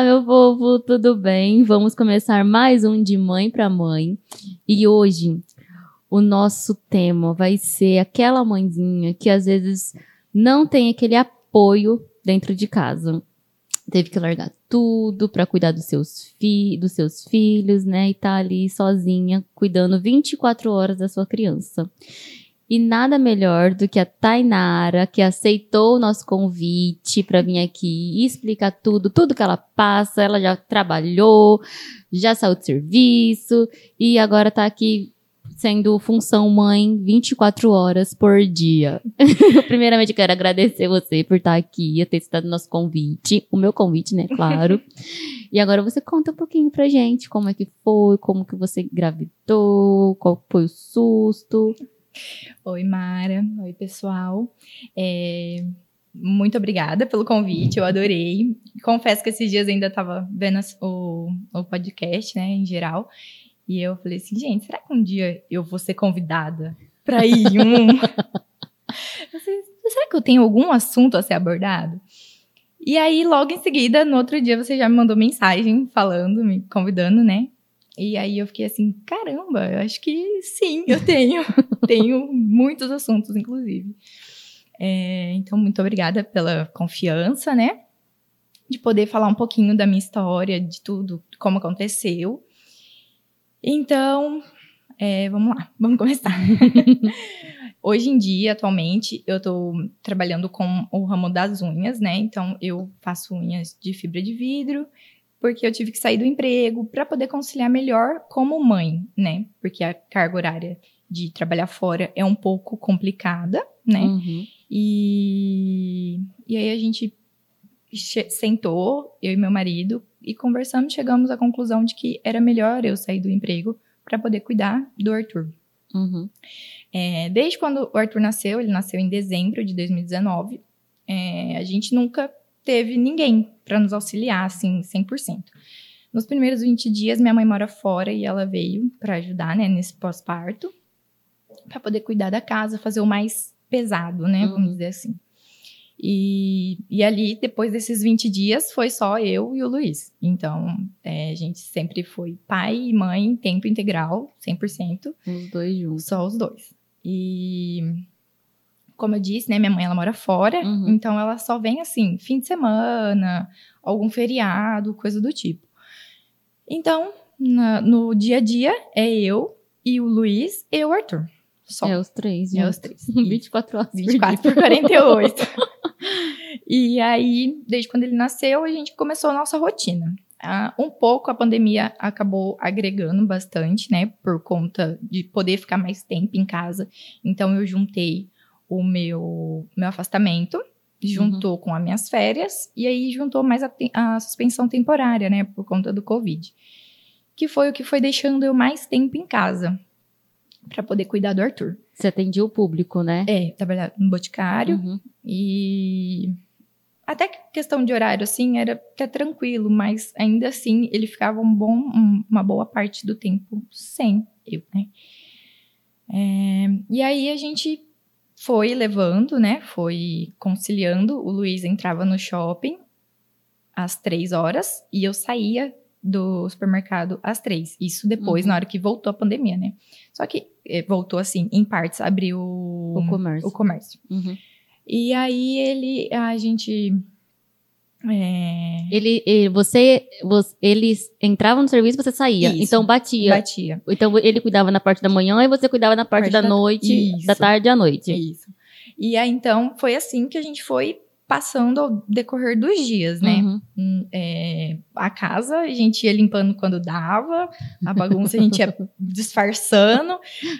Olá, meu povo, tudo bem? Vamos começar mais um de mãe para mãe. E hoje o nosso tema vai ser aquela mãezinha que às vezes não tem aquele apoio dentro de casa. Teve que largar tudo para cuidar dos seus, fi dos seus filhos, né? E tá ali sozinha, cuidando 24 horas da sua criança. E nada melhor do que a Tainara, que aceitou o nosso convite para vir aqui e explicar tudo, tudo que ela passa. Ela já trabalhou, já saiu de serviço e agora tá aqui sendo função mãe 24 horas por dia. Primeiramente, quero agradecer você por estar aqui, ter citado o nosso convite, o meu convite, né, claro. e agora você conta um pouquinho pra gente como é que foi, como que você gravidou, qual foi o susto. Oi, Mara. Oi, pessoal. É, muito obrigada pelo convite, eu adorei. Confesso que esses dias ainda estava vendo o, o podcast, né, em geral. E eu falei assim, gente, será que um dia eu vou ser convidada para ir um? será que eu tenho algum assunto a ser abordado? E aí, logo em seguida, no outro dia, você já me mandou mensagem falando, me convidando, né? E aí eu fiquei assim, caramba, eu acho que sim, eu tenho. tenho muitos assuntos, inclusive. É, então, muito obrigada pela confiança, né? De poder falar um pouquinho da minha história, de tudo, como aconteceu. Então, é, vamos lá, vamos começar. Hoje em dia, atualmente, eu estou trabalhando com o ramo das unhas, né? Então, eu faço unhas de fibra de vidro, porque eu tive que sair do emprego para poder conciliar melhor como mãe, né? Porque a carga horária de trabalhar fora é um pouco complicada, né? Uhum. E, e aí a gente sentou, eu e meu marido, e conversamos, chegamos à conclusão de que era melhor eu sair do emprego para poder cuidar do Arthur. Uhum. É, desde quando o Arthur nasceu, ele nasceu em dezembro de 2019, é, a gente nunca teve ninguém para nos auxiliar, assim, 100%. Nos primeiros 20 dias, minha mãe mora fora e ela veio para ajudar, né, nesse pós-parto, para poder cuidar da casa, fazer o mais pesado, né, uhum. vamos dizer assim. E, e ali, depois desses 20 dias, foi só eu e o Luiz. Então, é, a gente sempre foi pai e mãe, tempo integral, 100%. Os dois juntos. Só os dois. E como eu disse, né, minha mãe ela mora fora, uhum. então ela só vem assim, fim de semana, algum feriado, coisa do tipo. Então, na, no dia a dia é eu e o Luiz e o Arthur. Só. É os três. É os três. 24 horas. 24 por 48. e aí, desde quando ele nasceu, a gente começou a nossa rotina. Uh, um pouco a pandemia acabou agregando bastante, né? Por conta de poder ficar mais tempo em casa. Então eu juntei o meu, meu afastamento, juntou uhum. com as minhas férias, e aí juntou mais a, a, suspensão temporária, né, por conta do Covid. Que foi o que foi deixando eu mais tempo em casa, para poder cuidar do Arthur. Você atendia o público, né? É, trabalhava no boticário, uhum. e até que questão de horário, assim, era até tranquilo, mas ainda assim ele ficava um bom, um, uma boa parte do tempo sem eu, né? É, e aí a gente foi levando, né? Foi conciliando. O Luiz entrava no shopping às três horas e eu saía do supermercado às três. Isso depois, uhum. na hora que voltou a pandemia, né? Só que eh, voltou assim, em partes, abriu o comércio. O comércio. Uhum. E aí ele, a gente é... Ele, ele, você, você, eles entravam no serviço, você saía. Isso, então batia. Batia. Então ele cuidava na parte da manhã e você cuidava na parte, parte da, da, noite, isso. da tarde à noite. Isso. E aí então foi assim que a gente foi passando ao decorrer dos dias, né? Uhum. Hum, é, a casa a gente ia limpando quando dava, a bagunça a gente ia disfarçando.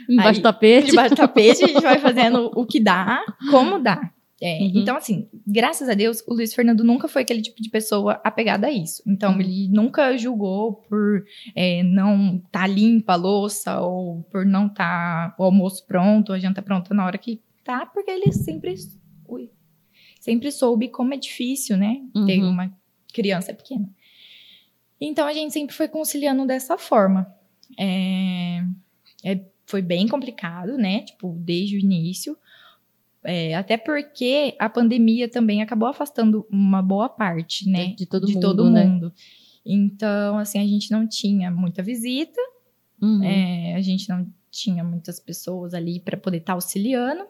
Embaixo do tapete. Embaixo do tapete, a gente vai fazendo o que dá, como dá. É, uhum. Então, assim, graças a Deus, o Luiz Fernando nunca foi aquele tipo de pessoa apegada a isso. Então, uhum. ele nunca julgou por é, não estar tá limpa a louça, ou por não estar tá o almoço pronto, a janta pronta na hora que tá, porque ele sempre, ui, sempre soube como é difícil, né, uhum. ter uma criança pequena. Então, a gente sempre foi conciliando dessa forma. É, é, foi bem complicado, né, tipo, desde o início, É, até porque a pandemia também acabou afastando uma boa parte, né? De todo de mundo, todo né? mundo. Então, assim, a gente não tinha muita visita, Uhum. é, a gente não tinha muitas pessoas ali para poder estar auxiliando.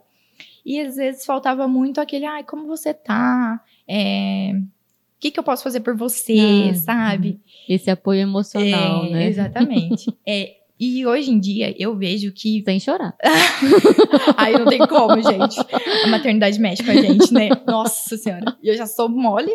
E às vezes faltava muito aquele, ai, como você tá? É, O que, que eu posso fazer por você, Ah, sabe? Esse apoio emocional, É, né? Exatamente. É, e hoje em dia eu vejo que. Sem chorar. Ai, não tem como, gente. A maternidade mexe com a gente, né? Nossa Senhora. E eu já sou mole.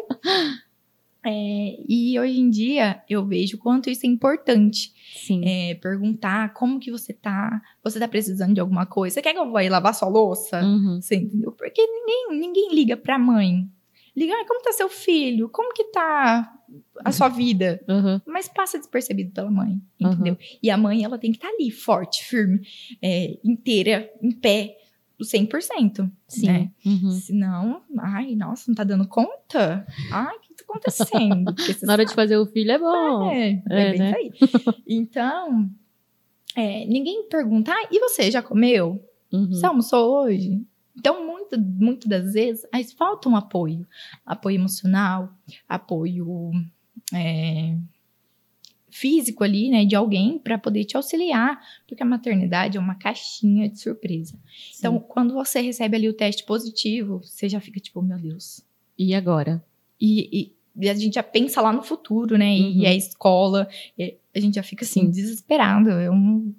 É, e hoje em dia eu vejo o quanto isso é importante. Sim. É, perguntar como que você tá, você tá precisando de alguma coisa, você quer que eu vá aí lavar sua louça? Uhum. Você entendeu? Porque ninguém, ninguém liga pra mãe. Liga, "Ai, como tá seu filho? Como que tá a sua vida? Uhum. Mas passa despercebido pela mãe, entendeu? E a mãe, ela tem que estar ali, forte, firme, é, inteira, em pé, o 100%. Sim. Né? Uhum. Senão, ai, nossa, não tá dando conta? Ai, o que tá acontecendo? Na hora de sabe- fazer o filho é bom. é, é, É, bem né? Então, é, ninguém pergunta, ah, e você já comeu? Uhum. Você almoçou hoje? Então, muito, muito das vezes, aí falta um apoio. Apoio emocional, apoio é, físico ali, né, de alguém para poder te auxiliar, porque a maternidade é uma caixinha de surpresa. Então, quando você recebe ali o teste positivo, você já fica tipo, meu Deus. E agora? E, e- e a gente já pensa lá no futuro, né? E, Uhum. e a escola, e a gente já fica assim, Sim. desesperado. É um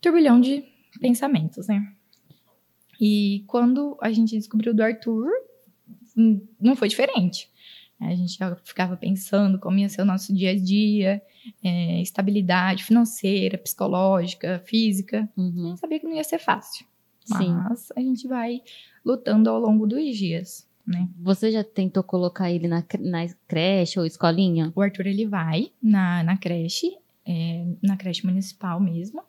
turbilhão de pensamentos, né? E quando a gente descobriu do Arthur, não foi diferente. A gente já ficava pensando como ia ser o nosso dia a dia, é, estabilidade financeira, psicológica, física. A Uhum. gente sabia que não ia ser fácil. Sim. Mas a gente vai lutando ao longo dos dias, né? Você já tentou colocar ele na, na creche ou escolinha? O Arthur ele vai na, na creche, é, na creche municipal mesmo,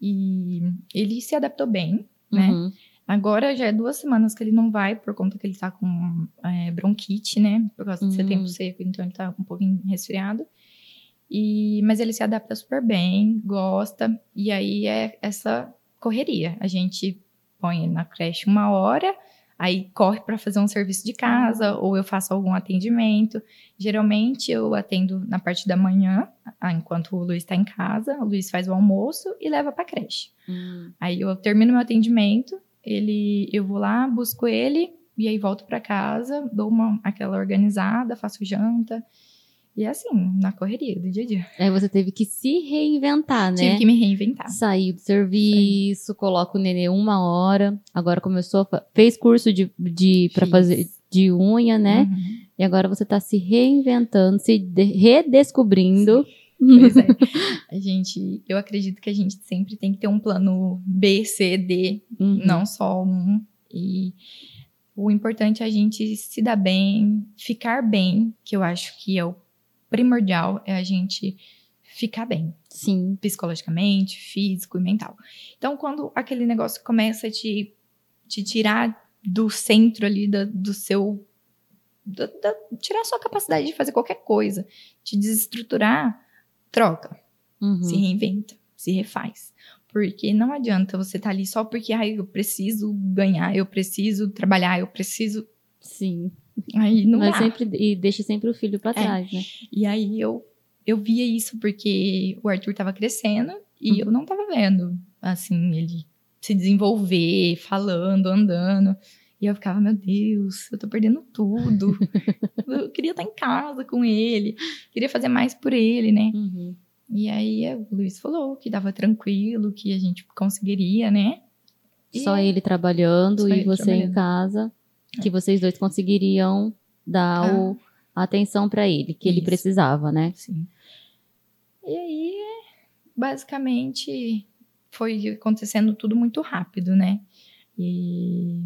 e ele se adaptou bem, né? Uhum. Agora já é duas semanas que ele não vai por conta que ele tá com é, bronquite, né? Por causa de ser tempo seco, então ele tá um pouquinho resfriado. E, mas ele se adapta super bem, gosta, e aí é essa correria. A gente põe ele na creche uma hora, aí corre para fazer um serviço de casa, ou eu faço algum atendimento. Geralmente eu atendo na parte da manhã, enquanto o Luiz está em casa, o Luiz faz o almoço e leva para creche. Hum. Aí eu termino meu atendimento, ele, eu vou lá, busco ele e aí volto para casa, dou uma aquela organizada, faço janta. E é assim, na correria do dia a dia. Aí você teve que se reinventar, né? Tive que me reinventar. Saiu do serviço, coloca o nenê uma hora. Agora começou a fez curso de, de para fazer de unha, né? Uhum. E agora você tá se reinventando, se de- redescobrindo. Pois é. A gente, eu acredito que a gente sempre tem que ter um plano B, C, D, Uhum. não só um. E o importante é a gente se dar bem, ficar bem, que eu acho que é o primordial, é a gente ficar bem. Sim. psicologicamente, físico e mental. Então, quando aquele negócio começa a te, te tirar do centro ali da- do seu. da- da- tirar a sua capacidade de fazer qualquer coisa, te desestruturar, troca, Uhum. se reinventa, se refaz. Porque não adianta você estar ali só porque ai, eu preciso ganhar, eu preciso trabalhar, eu preciso. Sim. Aí não Mas dá. sempre e deixa sempre o filho pra É. trás, né? E aí eu, eu via isso porque o Arthur tava crescendo e Uhum. eu não tava vendo, assim, ele se desenvolver, falando, andando. E eu ficava, meu Deus, eu tô perdendo tudo. eu queria estar em casa com ele, queria fazer mais por ele, né? Uhum. E aí o Luiz falou que dava tranquilo, que a gente conseguiria, né? E Só ele trabalhando Só e ele você em trabalhando. casa, que vocês dois conseguiriam dar Ah. o- a atenção pra ele, que ele Isso. precisava, né? Sim. E aí, basicamente, foi acontecendo tudo muito rápido, né? E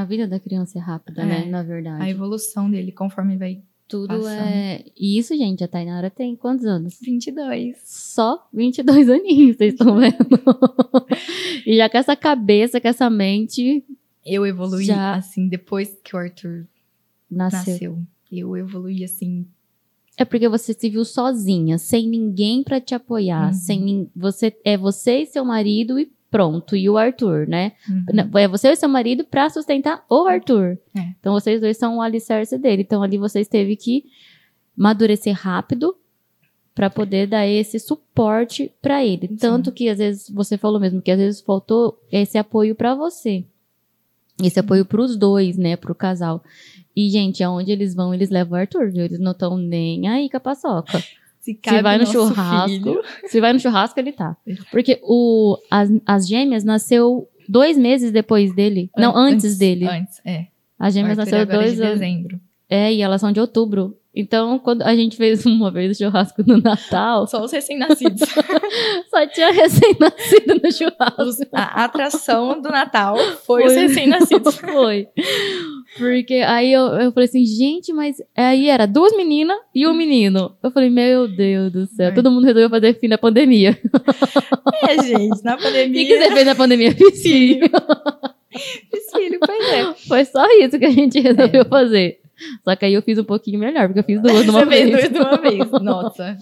A vida da criança é rápida, É. né? Na verdade. a evolução dele, conforme vai Tudo passando. é. E isso, gente, a Tainara tem quantos anos? 22. Só 22 aninhos, vocês estão vendo? e já com essa cabeça, com essa mente, Eu evoluí, Já. assim, depois que o Arthur nasceu. nasceu. Eu evoluí, assim, É porque você se viu sozinha, sem ninguém pra te apoiar, Uhum. sem você é você e seu marido e pronto, e o Arthur, né? Uhum. É você e seu marido pra sustentar o Arthur. É. Então vocês dois são o alicerce dele. Então ali vocês teve que amadurecer rápido pra poder dar esse suporte pra ele. Tanto que às vezes você falou mesmo que às vezes faltou esse apoio pra você. Esse apoio pros dois, né, pro casal. E gente, aonde eles vão, eles levam o Arthur, viu? Eles não estão nem aí com a paçoca. Se, vai no churrasco, filho- se vai no churrasco, ele tá. Porque o, as, as gêmeas nasceu dois meses depois dele. não, antes, dele. Antes, é. As gêmeas nasceu agora é dois de dezembro. É, e elas são de outubro. Então, quando a gente fez uma vez o churrasco no Natal, Só os recém-nascidos. só tinha recém-nascido no churrasco. Os- a atração do Natal foi, os Foi. recém-nascidos. Foi. Porque aí eu, eu falei assim, gente, mas aí era duas meninas e um menino. Eu falei, meu Deus do céu, É. todo mundo resolveu fazer fim na pandemia. É, gente, na O que, pandemia. você fez na pandemia? Filho. Filho, pois é. Foi só isso que a gente resolveu fazer. Só que aí eu fiz um pouquinho melhor, porque eu fiz duas de uma Você fez vez. dois de uma vez. Nossa.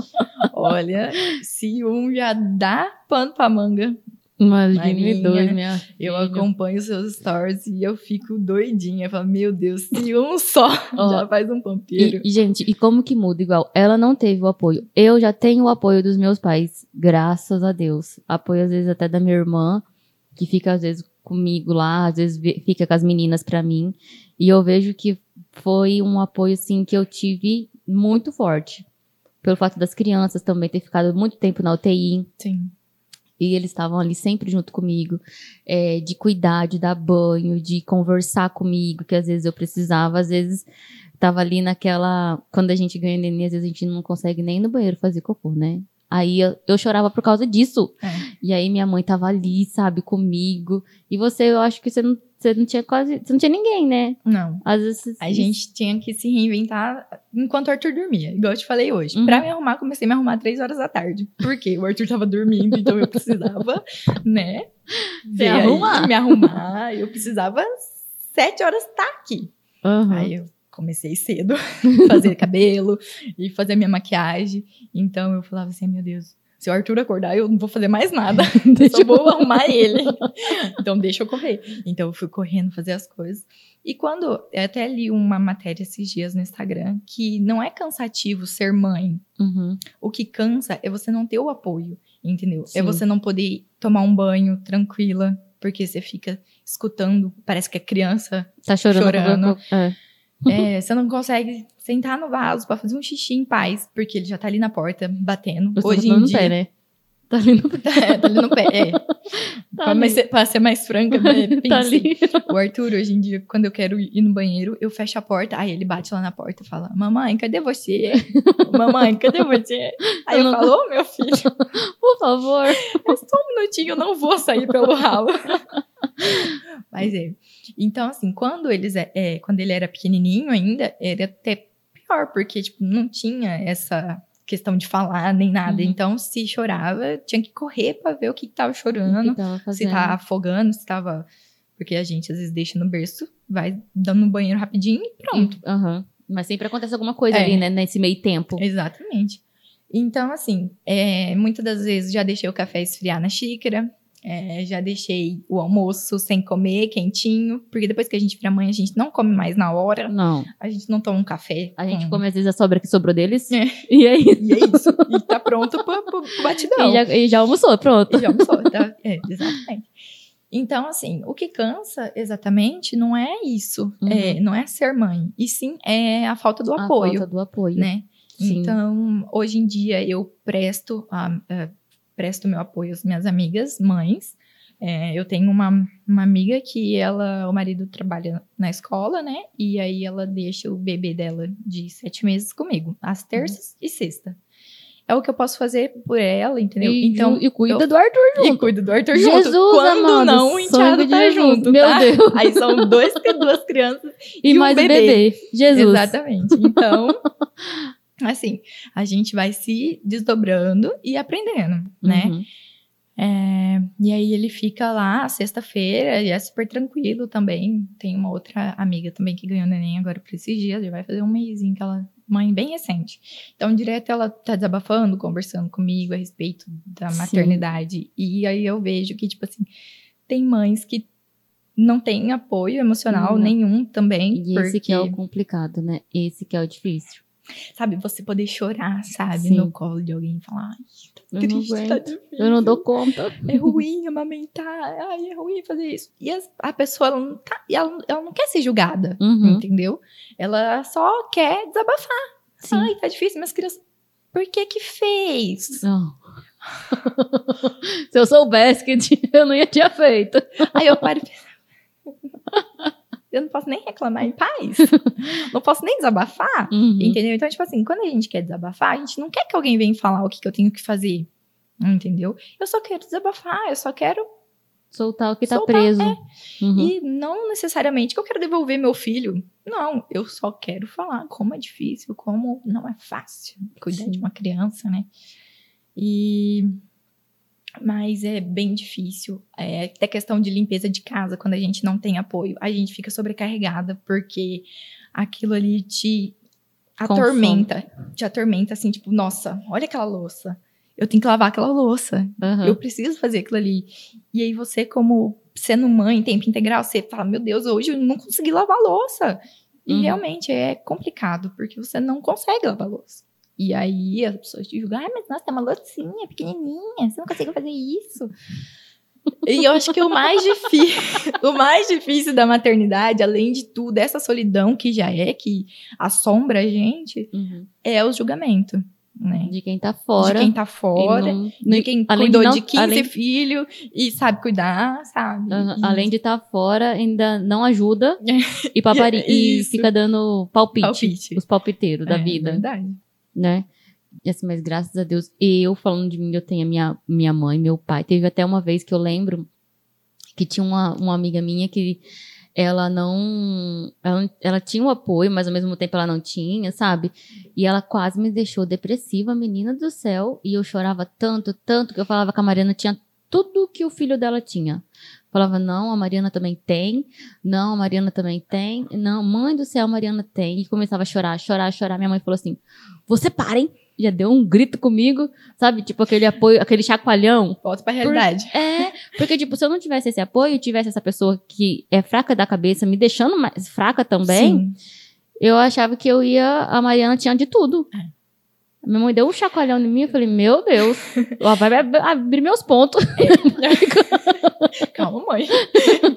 Olha, se um já dá pano pra manga, Imagine dois, minha eu filha. acompanho seus stories e eu fico doidinha. Eu falo, meu Deus, se um só Ó, já faz um pampeiro. E, gente, e como que muda igual? Ela não teve o apoio. Eu já tenho o apoio dos meus pais, graças a Deus. Apoio, às vezes, até da minha irmã, que fica, às vezes, comigo lá, às vezes fica com as meninas pra mim. E eu vejo que foi um apoio, assim, que eu tive muito forte. Pelo fato das crianças também ter ficado muito tempo na UTI. Sim. E eles estavam ali sempre junto comigo, é, de cuidar, de dar banho, de conversar comigo, que às vezes eu precisava, às vezes tava ali naquela. Quando a gente ganha neném, às vezes a gente não consegue nem no banheiro fazer cocô, né? Aí eu, eu chorava por causa disso. É. E aí minha mãe tava ali, sabe, comigo. E você, eu acho que você não, você não tinha quase. Você não tinha ninguém, né? Não. Às vezes. A gente tinha que se reinventar enquanto o Arthur dormia, igual eu te falei hoje. Uhum. Pra me arrumar, comecei a me arrumar três horas da tarde. Porque o Arthur tava dormindo, então eu precisava, né? aí, arrumar. me arrumar. Eu precisava sete horas estar aqui. Aham. Aí eu comecei cedo, fazer cabelo e fazer minha maquiagem. Então eu falava assim, meu Deus, se o Arthur acordar, eu não vou fazer mais nada. Eu só vou arrumar ele. Então deixa eu correr. Então eu fui correndo fazer as coisas. E quando eu até li uma matéria esses dias no Instagram que não é cansativo ser mãe. Uhum. O que cansa é você não ter o apoio, entendeu? Sim. É você não poder tomar um banho tranquila, porque você fica escutando, parece que é criança Tá chorando. Chorando. É. é, você não consegue sentar no vaso pra fazer um xixi em paz, porque ele já tá ali na porta, batendo. Você Hoje tá em no dia. pé, né? Tá ali no pé. Tá, tá ali no pé, é. Tá pra, ser, pra ser mais franca, né, Tá ali. O Arthur, hoje em dia, quando eu quero ir no banheiro, eu fecho a porta, aí ele bate lá na porta e fala: Mamãe, cadê você? Mamãe, cadê você? Aí Eu eu, falo: Ô, meu filho, Por favor. é só um minutinho, eu não vou sair pelo ralo. Mas é. Então, assim, quando eles é, é, quando ele era pequenininho ainda, era até pior, porque tipo, não tinha essa questão de falar nem nada. Uhum. Então, se chorava, tinha que correr pra ver o que, que tava O que chorando, tava se fazendo? tá afogando, se tava. Porque a gente às vezes deixa no berço, vai dando no banheiro rapidinho e pronto. Aham. Mas sempre acontece alguma coisa É. ali, né? Nesse meio tempo. Exatamente. Então, assim, é, muitas das vezes já deixei o café esfriar na xícara, é, já deixei o almoço sem comer, quentinho, porque depois que a gente vira mãe, a gente não come mais na hora, Não. a gente não toma um café. A gente com- come às vezes a sobra que sobrou deles. É. E aí. E é isso. e tá pronto pro, pro, pro batidão. E já, e já almoçou, pronto. E já almoçou, tá? É, exatamente. Então, assim, o que cansa exatamente não é isso, Uhum. é, não é ser mãe, e sim é a falta do A apoio. falta do apoio. né? Sim. Então, hoje em dia eu presto a, a- presto meu apoio às minhas amigas, mães. É, eu tenho uma, uma amiga que ela, o marido trabalha na escola, né? E aí ela deixa o bebê dela de sete meses comigo, às terças e sexta. É o que eu posso fazer por ela, entendeu? E, então, e cuida eu- do Arthur e junto. cuido do Arthur Jesus, junto. Quando amado, não, o enteado tá Jesus. junto, Meu tá? Deus. Aí são dois, duas crianças E, um mais o bebê. bebê. Jesus. Exatamente. Então, assim, a gente vai se desdobrando e aprendendo, né? Uhum. É, e aí ele fica lá sexta-feira e é super tranquilo também. Tem uma outra amiga também que ganhou neném agora por esses dias, já vai fazer um mêsinho que ela mãe bem recente. Então, direto ela tá desabafando, conversando comigo a respeito da Sim. maternidade. E aí eu vejo que, tipo assim, tem mães que não têm apoio emocional Não. nenhum também. E porque, esse que é o complicado, né? Esse que é o difícil. Sabe, você poder chorar, sabe, Sim. no colo de alguém e falar, ai, tá Eu não triste, tá aguento. difícil. Eu não dou conta. É ruim amamentar, ai, é ruim fazer isso. E as- a pessoa, ela não, tá, ela, ela não quer ser julgada, Uhum, entendeu? Ela só quer desabafar. sim. Ai, tá difícil, minhas crianças. Por que que fez? Não. Se eu soubesse que eu não ia ter feito. Aí eu paro e. Eu não posso nem reclamar em paz. Não posso nem desabafar. Uhum. Entendeu? Então, tipo assim, quando a gente quer desabafar, a gente não quer que alguém venha falar o que, que eu tenho que fazer. Entendeu? Eu só quero desabafar, eu só quero. Soltar o que tá Soltar, preso. é. Uhum. E não necessariamente que eu quero devolver meu filho. Não, eu só quero falar como é difícil, como não é fácil cuidar Sim. de uma criança, né? E. Mas é bem difícil. É, até questão de limpeza de casa, quando a gente não tem apoio, a gente fica sobrecarregada, porque aquilo ali te atormenta. Te atormenta, assim, tipo, nossa, olha aquela louça. Eu tenho que lavar aquela louça. Aham. Eu preciso fazer aquilo ali. E aí você, como sendo mãe em tempo integral, você fala, meu Deus, hoje eu não consegui lavar louça. E Uhum. realmente é complicado, porque você não consegue lavar louça. E aí as pessoas te julgam, ai, mas nossa, é uma loucinha pequenininha, você não consegue fazer isso. E eu acho que o mais difícil, o mais difícil da maternidade, além de tudo, essa solidão que já é, que assombra a gente, Uhum. é o julgamento, né? De quem tá fora. de quem tá fora, não- de quem além de cuidou não- de 15 além- filhos e sabe cuidar, sabe? E- Além de estar fora, ainda não ajuda e, papari, e fica dando palpite. Palpite. Os palpiteiros da É, vida, verdade. Né? Assim, mas graças a Deus, eu falando de mim, eu tenho a minha, minha mãe, meu pai. Teve até uma vez que eu lembro que tinha uma, uma amiga minha que ela não. Ela, ela tinha o apoio, mas ao mesmo tempo ela não tinha, sabe? E ela quase me deixou depressiva, menina do céu. E eu chorava tanto, tanto, que eu falava que a Mariana tinha tudo que o filho dela tinha. Falava, não, a Mariana também tem. Não, a Mariana também tem. Não, mãe do céu, a Mariana tem. E começava a chorar, chorar, chorar. Minha mãe falou assim: Você parem! Já deu um grito comigo, sabe? Tipo aquele apoio, aquele chacoalhão. Volta pra realidade. É, porque, tipo, se eu não tivesse esse apoio, tivesse essa pessoa que é fraca da cabeça, me deixando mais fraca também, Sim. eu achava que eu ia. A Mariana tinha de tudo. É. Minha mãe deu um chacoalhão em mim, eu falei, meu Deus, ela vai ab- abrir meus pontos. Calma, mãe.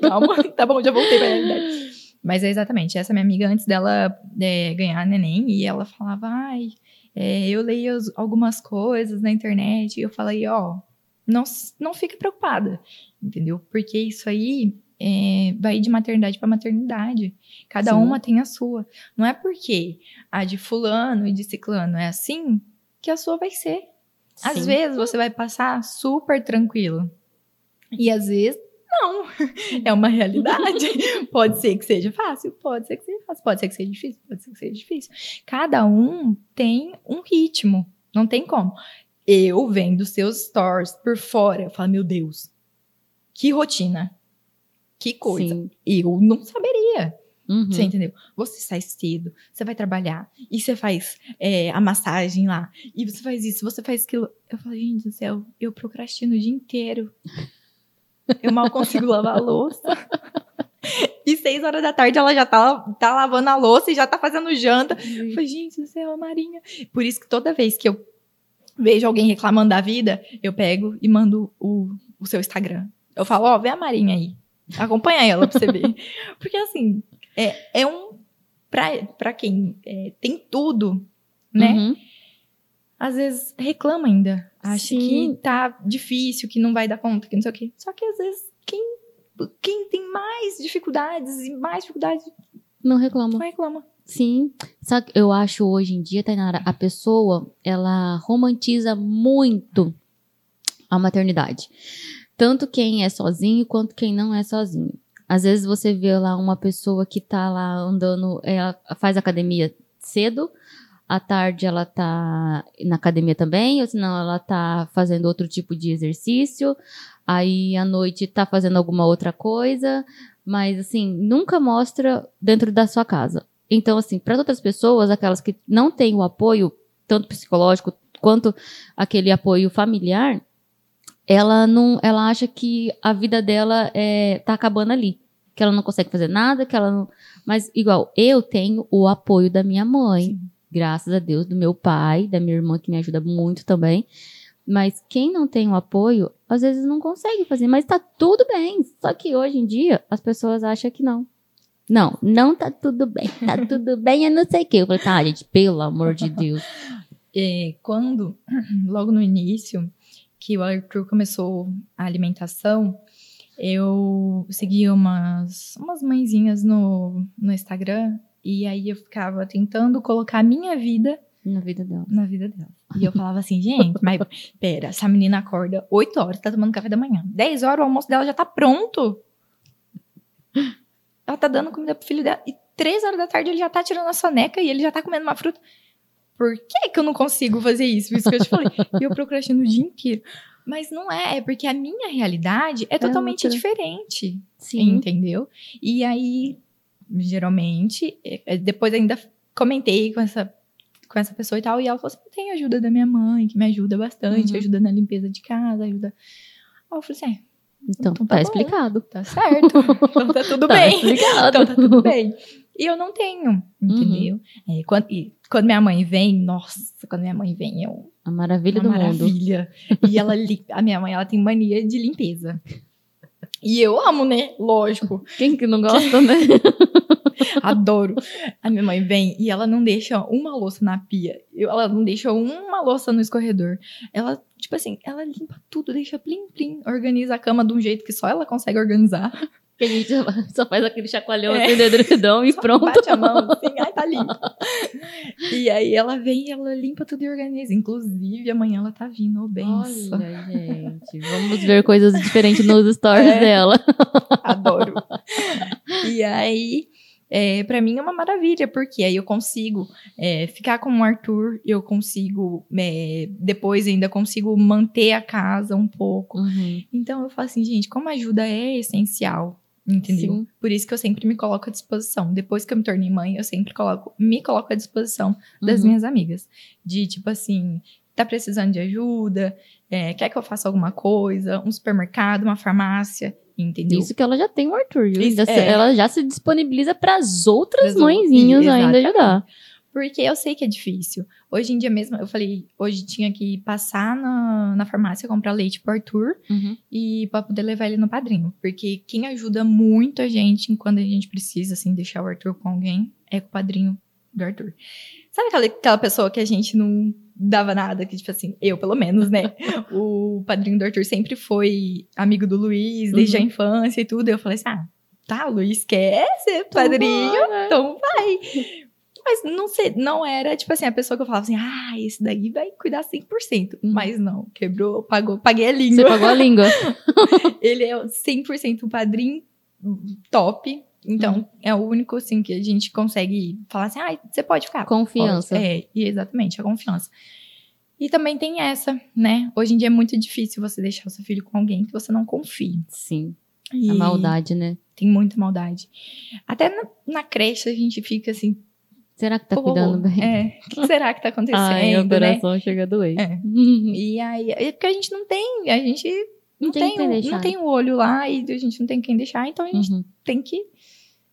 Calma. Tá bom, já voltei pra realidade. Mas é exatamente, essa minha amiga, antes dela é, ganhar neném, e ela falava, ai, é, eu leio as- algumas coisas na internet, e eu falei, ó, não, s- não fique preocupada, entendeu? Porque isso aí é, vai de maternidade para maternidade. Cada Sim. uma tem a sua. Não é porque a de fulano e de ciclano é assim que a sua vai ser. Às Sim. vezes você vai passar super tranquilo. E às vezes, não. É uma realidade. pode ser que seja fácil, pode ser que seja fácil, pode ser que seja difícil, pode ser que seja difícil. Cada um tem um ritmo. Não tem como. Eu vendo seus stories por fora, eu falo, meu Deus, que rotina. Que coisa. Sim. Eu não saberia. Uhum. Você entendeu? Você sai cedo, você vai trabalhar, e você faz é, a massagem lá, e você faz isso, você faz aquilo. Eu falei, gente do céu, eu procrastino o dia inteiro. Eu mal consigo lavar a louça. E seis horas da tarde ela já tá, tá lavando a louça e já tá fazendo janta. Eu falei, gente do céu, Marinha. Por isso que toda vez que eu vejo alguém reclamando da vida, eu pego e mando o, o seu Instagram. Eu falo, ó, vê a Marinha aí. Acompanha ela pra você ver. Porque assim, é, é um. Pra, pra quem é, tem tudo, né? Uhum. Às vezes reclama ainda. Acha Sim. que tá difícil, que não vai dar conta, que não sei o quê. Só que às vezes quem, quem tem mais dificuldades e mais dificuldades Não reclama. não reclama. Sim. Sabe, eu acho hoje em dia, Tainara, a pessoa, ela romantiza muito a maternidade. Tanto quem é sozinho quanto quem não é sozinho. Às vezes você vê lá uma pessoa que tá lá andando, ela faz academia cedo, à tarde ela tá na academia também, ou senão ela tá fazendo outro tipo de exercício, aí à noite tá fazendo alguma outra coisa, mas assim, nunca mostra dentro da sua casa. Então, assim, para outras pessoas, aquelas que não têm o apoio, tanto psicológico quanto aquele apoio familiar, ela não, ela acha que a vida dela é, tá acabando ali, que ela não consegue fazer nada, que ela não, mas igual eu tenho o apoio da minha mãe, Sim. graças a Deus, do meu pai, da minha irmã que me ajuda muito também. Mas quem não tem o apoio, às vezes não consegue fazer, mas tá tudo bem. Só que hoje em dia as pessoas acham que não. Não, não tá tudo bem. Tá tudo bem, eu não sei o quê. Eu falei, tá, gente, pelo amor de Deus. É, quando, logo no início, que o Arthur começou a alimentação, eu segui umas, umas mãezinhas no, no Instagram e aí eu ficava tentando colocar a minha vida na vida dela. Na vida dela. E eu falava assim, gente, mas pera, essa menina acorda 8 horas, tá tomando café da manhã. 10 horas o almoço dela já tá pronto. Ela tá dando comida pro filho dela. E 3 horas da tarde ele já tá tirando a soneca e ele já tá comendo uma fruta por que, que eu não consigo fazer isso? Isso que eu te falei. e eu procrastino o dia inteiro. Mas não é, é porque a minha realidade é, é totalmente outra. diferente. Sim. Entendeu? E aí, geralmente, é, é, depois ainda comentei com essa, com essa pessoa e tal, e ela falou assim: tem ajuda da minha mãe, que me ajuda bastante, uhum. ajuda na limpeza de casa, ajuda. Aí eu falei assim: é, então, então tá, tá explicado. Tá certo. Então tá tudo tá bem. Explicado. Então tá tudo bem. E eu não tenho, entendeu? Uhum. É, quando, e quando minha mãe vem, nossa, quando minha mãe vem, eu. A maravilha do maravilha. mundo. Maravilha. E ela, a minha mãe, ela tem mania de limpeza. E eu amo, né? Lógico. Quem que não gosta, né? Adoro. A minha mãe vem e ela não deixa uma louça na pia. Ela não deixa uma louça no escorredor. Ela, tipo assim, ela limpa tudo, deixa plim, plim, organiza a cama de um jeito que só ela consegue organizar. Que a gente só faz aquele chacoalhão é. assim do edredom e pronto. Bate a mão assim, ai, tá limpo. e aí ela vem e ela limpa tudo e organiza. Inclusive, amanhã ela tá vindo, oh, benção. Olha, gente, vamos ver coisas diferentes nos stories é. dela. Adoro. E aí, é, para mim é uma maravilha, porque aí eu consigo é, ficar com o Arthur, eu consigo, é, depois ainda consigo manter a casa um pouco. Uhum. Então eu falo assim, gente, como ajuda é essencial. Entendeu? Sim. Por isso que eu sempre me coloco à disposição. Depois que eu me tornei mãe, eu sempre coloco, me coloco à disposição das uhum. minhas amigas. De tipo assim, tá precisando de ajuda, é, quer que eu faça alguma coisa, um supermercado, uma farmácia, entendeu? Isso que ela já tem o Arthur, Isso, é. Ela já se disponibiliza para as outras mãezinhas ainda ajudar. Porque eu sei que é difícil. Hoje em dia mesmo, eu falei, hoje tinha que passar na, na farmácia, comprar leite pro Arthur uhum. e para poder levar ele no padrinho. Porque quem ajuda muito a gente quando a gente precisa, assim, deixar o Arthur com alguém, é com o padrinho do Arthur. Sabe aquela, aquela pessoa que a gente não dava nada, que tipo assim, eu pelo menos, né? o padrinho do Arthur sempre foi amigo do Luiz, desde uhum. a infância e tudo. Eu falei assim, ah, tá, Luiz quer ser padrinho, então vai. Mas não sei, não era, tipo assim, a pessoa que eu falava assim, ah, esse daí vai cuidar 100%. Uhum. Mas não, quebrou, pagou, paguei a língua. Você pagou a língua. Ele é 100% o padrinho top. Então, uhum. é o único, assim, que a gente consegue falar assim, ah, você pode ficar. Confiança. Pode. É, exatamente, a confiança. E também tem essa, né? Hoje em dia é muito difícil você deixar o seu filho com alguém que você não confie. Sim. E a maldade, né? Tem muita maldade. Até na, na creche a gente fica assim, Será que tá oh, cuidando bem? É. O que será que tá acontecendo? Ai, o né? coração né? chega a doer. É. e aí, é porque a gente não tem, a gente não, não tem, tem o, não tem o olho lá e a gente não tem quem deixar, então a gente uhum. tem que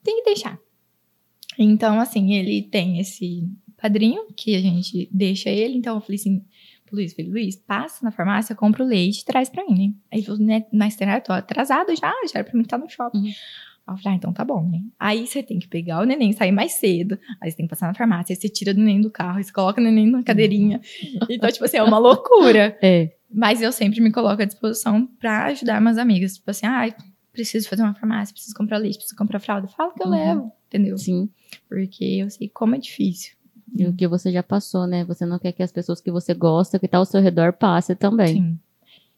tem que deixar. Então, assim, ele tem esse padrinho que a gente deixa ele, então eu falei assim, Luiz, falei, Luiz, passa na farmácia, compra o leite e traz pra mim, né? Aí ele falou, né, na estreia, tô atrasado já, já era pra mim estar no shopping. Uhum. Eu falei, ah, então tá bom, né? Aí você tem que pegar o neném, sair mais cedo, aí você tem que passar na farmácia, aí você tira o neném do carro, aí você coloca o neném na cadeirinha. Então, tipo assim, é uma loucura. É. Mas eu sempre me coloco à disposição pra ajudar minhas amigas. Tipo assim, ah, preciso fazer uma farmácia, preciso comprar leite, preciso comprar fralda. Fala que eu uhum. levo, entendeu? Sim. Porque eu sei como é difícil. E o que você já passou, né? Você não quer que as pessoas que você gosta, que tá ao seu redor, passem também. Sim.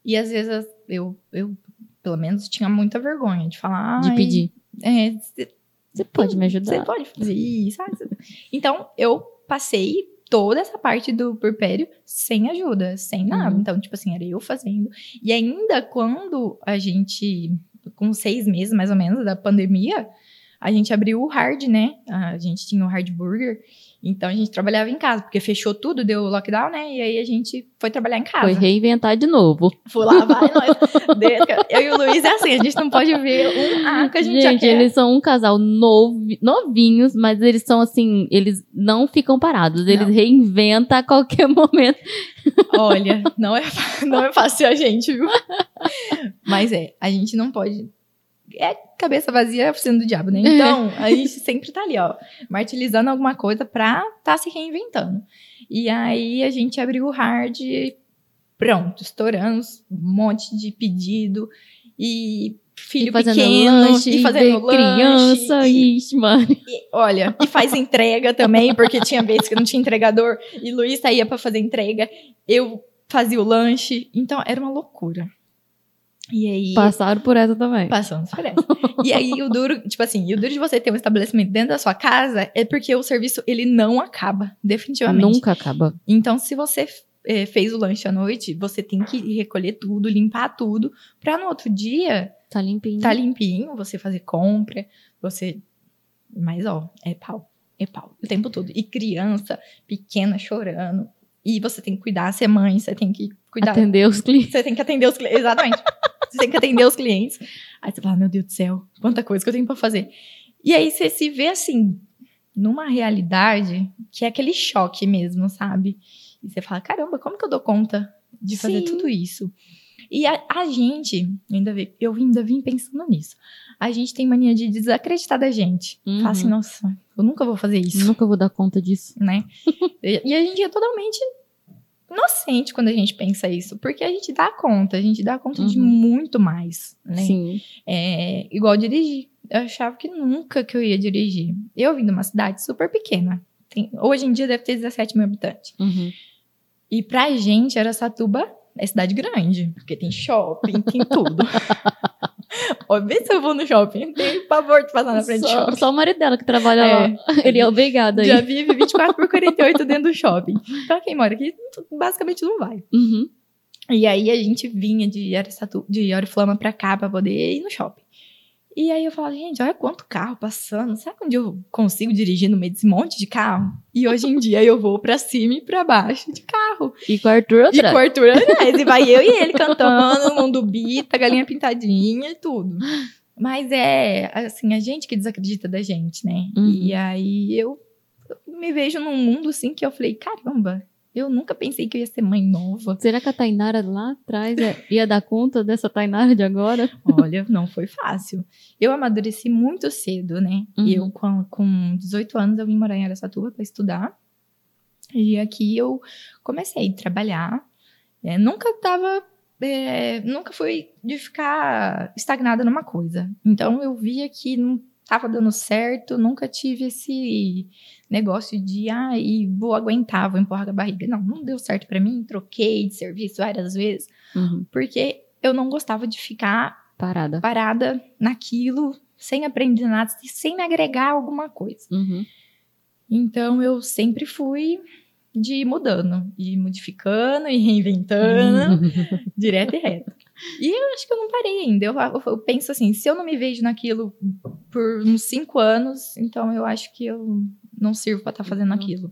E às vezes eu, eu, pelo menos, tinha muita vergonha de falar. De pedir. É, você pode me ajudar. Você pode fazer isso. Então, eu passei toda essa parte do purpério sem ajuda, sem nada. Uhum. Então, tipo assim, era eu fazendo. E ainda quando a gente, com seis meses mais ou menos da pandemia, a gente abriu o hard, né? A gente tinha o hard burger. Então a gente trabalhava em casa, porque fechou tudo, deu lockdown, né? E aí a gente foi trabalhar em casa. Foi reinventar de novo. Fui lá, vai nós. Eu e o Luiz é assim, a gente não pode ver um A que a gente, já Gente, quer. eles são um casal novi- novinhos, mas eles são assim, eles não ficam parados, eles Não. reinventam a qualquer momento. Olha, não é, não é fácil a gente, viu? Mas é, a gente não pode. É cabeça vazia é oficina do diabo, né? Então, a gente sempre tá ali, ó, martilizando alguma coisa pra tá se reinventando. E aí a gente abriu o hard e pronto, estouramos um monte de pedido e filho e fazendo pequeno lanche, e e fazendo ver criança, lanche, e- ixi, mano. e, olha, e faz entrega também, porque tinha vezes que não tinha entregador, e Luiz saía pra fazer entrega, eu fazia o lanche, então era uma loucura. E aí, Passaram por essa também. passamos por essa. E aí, o duro, tipo assim, o duro de você ter um estabelecimento dentro da sua casa é porque o serviço, ele não acaba, definitivamente. Nunca acaba. Então, se você eh, fez o lanche à noite, você tem que recolher tudo, limpar tudo, pra no outro dia Tá limpinho. tá limpinho, você fazer compra, você. Mas, ó, é pau. É pau. O tempo todo. E criança pequena chorando. E você tem que cuidar, ser mãe, você tem que cuidar. Atender os clientes. Você tem que atender os clientes. Exatamente. você tem que atender os clientes. Aí você fala, meu Deus do céu, quanta coisa que eu tenho pra fazer. E aí você se vê assim, numa realidade que é aquele choque mesmo, sabe? E você fala, caramba, como que eu dou conta de fazer Sim. tudo isso? E a, a gente, ainda vi, eu ainda vim pensando nisso. A gente tem mania de desacreditar da gente. Uhum. Fala assim, nossa, eu nunca vou fazer isso Nunca vou dar conta disso. né? e, e a gente é totalmente inocente quando a gente pensa isso, porque a gente dá conta, a gente dá conta de Uhum. muito mais, né? Sim. É igual dirigir. Eu achava que nunca que eu ia dirigir. Eu vim de uma cidade super pequena. Tem- hoje em dia deve ter 17 mil habitantes. Uhum. E pra gente, Aracatuba é cidade grande, porque tem shopping, tem tudo. Ó, vê se eu vou no shopping. Tem pavor de passar na frente do Só, shopping. só o marido dela que trabalha É. lá. Ele é obrigado aí. Já vive 24 por 48 dentro do shopping. Então, quem mora aqui, basicamente não vai. Uhum. E aí, a gente vinha de Aracatu, de Oriflama pra cá pra poder ir no shopping. E aí, eu falava, gente, olha quanto carro passando. Será que um dia eu consigo dirigir no meio desse monte de carro? E hoje em dia, eu vou pra cima e pra baixo de carro. E com o Arthur E outra. com o Arthur atrás. E vai eu e ele cantando, mundo bita, galinha pintadinha e tudo. Mas é, assim, a gente que desacredita da gente, né? Uhum. E aí eu me vejo num mundo assim que eu falei, caramba, eu nunca pensei que eu ia ser mãe nova. Será que a Tainara lá atrás ia- ia dar conta dessa Tainara de agora? Olha, não foi fácil. Eu amadureci muito cedo, né? Uhum. Eu, com, com 18 anos, eu vim morar em Aracatuba para estudar. E aqui eu comecei a trabalhar. É, nunca tava. é, nunca fui de ficar estagnada numa coisa. Então eu via que não tava dando certo, nunca tive esse negócio de, ai, vou aguentar, vou empurrar a barriga. Não, não deu certo para mim, troquei de serviço várias vezes, Uhum. porque eu não gostava de ficar Parada. parada naquilo, sem aprender nada, sem me agregar alguma coisa. Uhum. Então eu sempre fui de ir mudando, e modificando e reinventando, direto e reto. E eu acho que eu não parei ainda. Eu, eu- eu penso assim, se eu não me vejo naquilo por uns cinco anos, então eu acho que eu não sirvo para estar fazendo aquilo.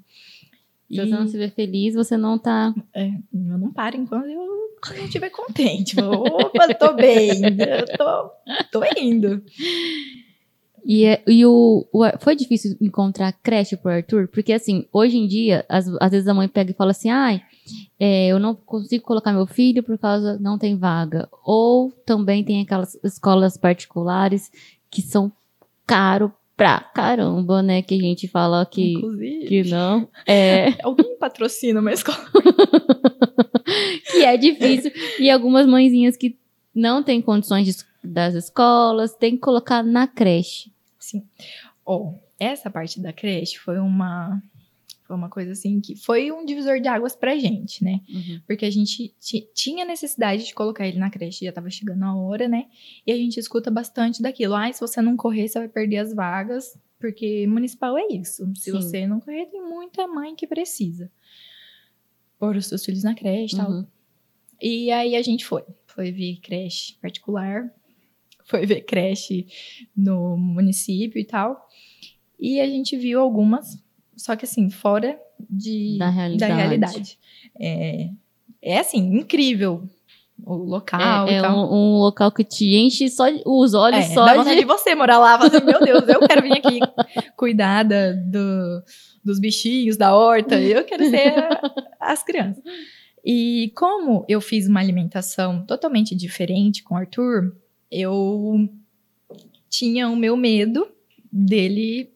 Se você não se vê feliz, você não tá. É, eu não paro enquanto eu não estiver contente. Opa, tô bem, eu tô, tô indo. E, é- e o, o foi difícil encontrar creche pro Arthur? Porque, assim, hoje em dia, às, às vezes a mãe pega e fala assim: ai, é, eu não consigo colocar meu filho por causa não tem vaga. Ou também tem aquelas escolas particulares que são caro pra caramba, né? Que a gente fala que, Inclusive, que não. É, alguém patrocina uma escola. que é difícil. E algumas mãezinhas que não têm condições de das escolas, tem que colocar na creche. Sim. Ó, essa parte da creche foi uma foi uma coisa assim que foi um divisor de águas pra gente, né? Porque a gente ti- tinha necessidade de colocar ele na creche, já tava chegando a hora, né? E a gente escuta bastante daquilo. Ah, se você não correr, você vai perder as vagas, porque municipal é isso. Se Sim. você não correr, tem muita mãe que precisa pôr os seus filhos na creche e tal. Uhum. E aí a gente foi. Foi ver creche particular. foi ver creche no município e tal. E a gente viu algumas, só que assim, fora de, Da realidade. realidade. É, é assim, incrível o local é é um, um local que te enche só os olhos É, só dá de- vontade de você morar lá, falar assim, meu Deus, eu quero vir aqui cuidar da- do, dos bichinhos, da horta, eu quero ser as crianças. E como eu fiz uma alimentação totalmente diferente com o Arthur, eu tinha o meu medo dele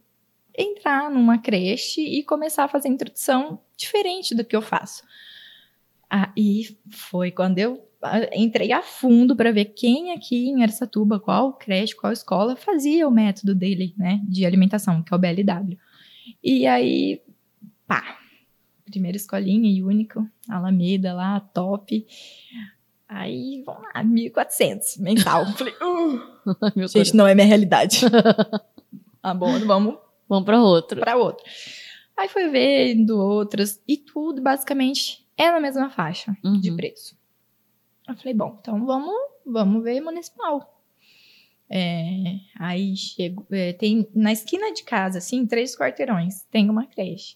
entrar numa creche e começar a fazer introdução diferente do que eu faço. Aí foi quando eu ah, entrei a fundo para ver quem aqui em Aracatuba, qual creche, qual escola fazia o método dele, né, de alimentação, que é o BLW. E aí, pá, primeira escolinha e único, Alameda lá, top. Aí, vamos lá, 1.400 mensal. Falei, uh, gente, não é minha realidade. tá bom, vamos Vamos pra outro. para outro. Aí foi vendo outras e tudo basicamente é na mesma faixa de Uhum. preço. Eu falei, bom, então vamos, vamos ver municipal. É, aí chego, é, tem na esquina de casa, assim, três quarteirões, tem uma creche.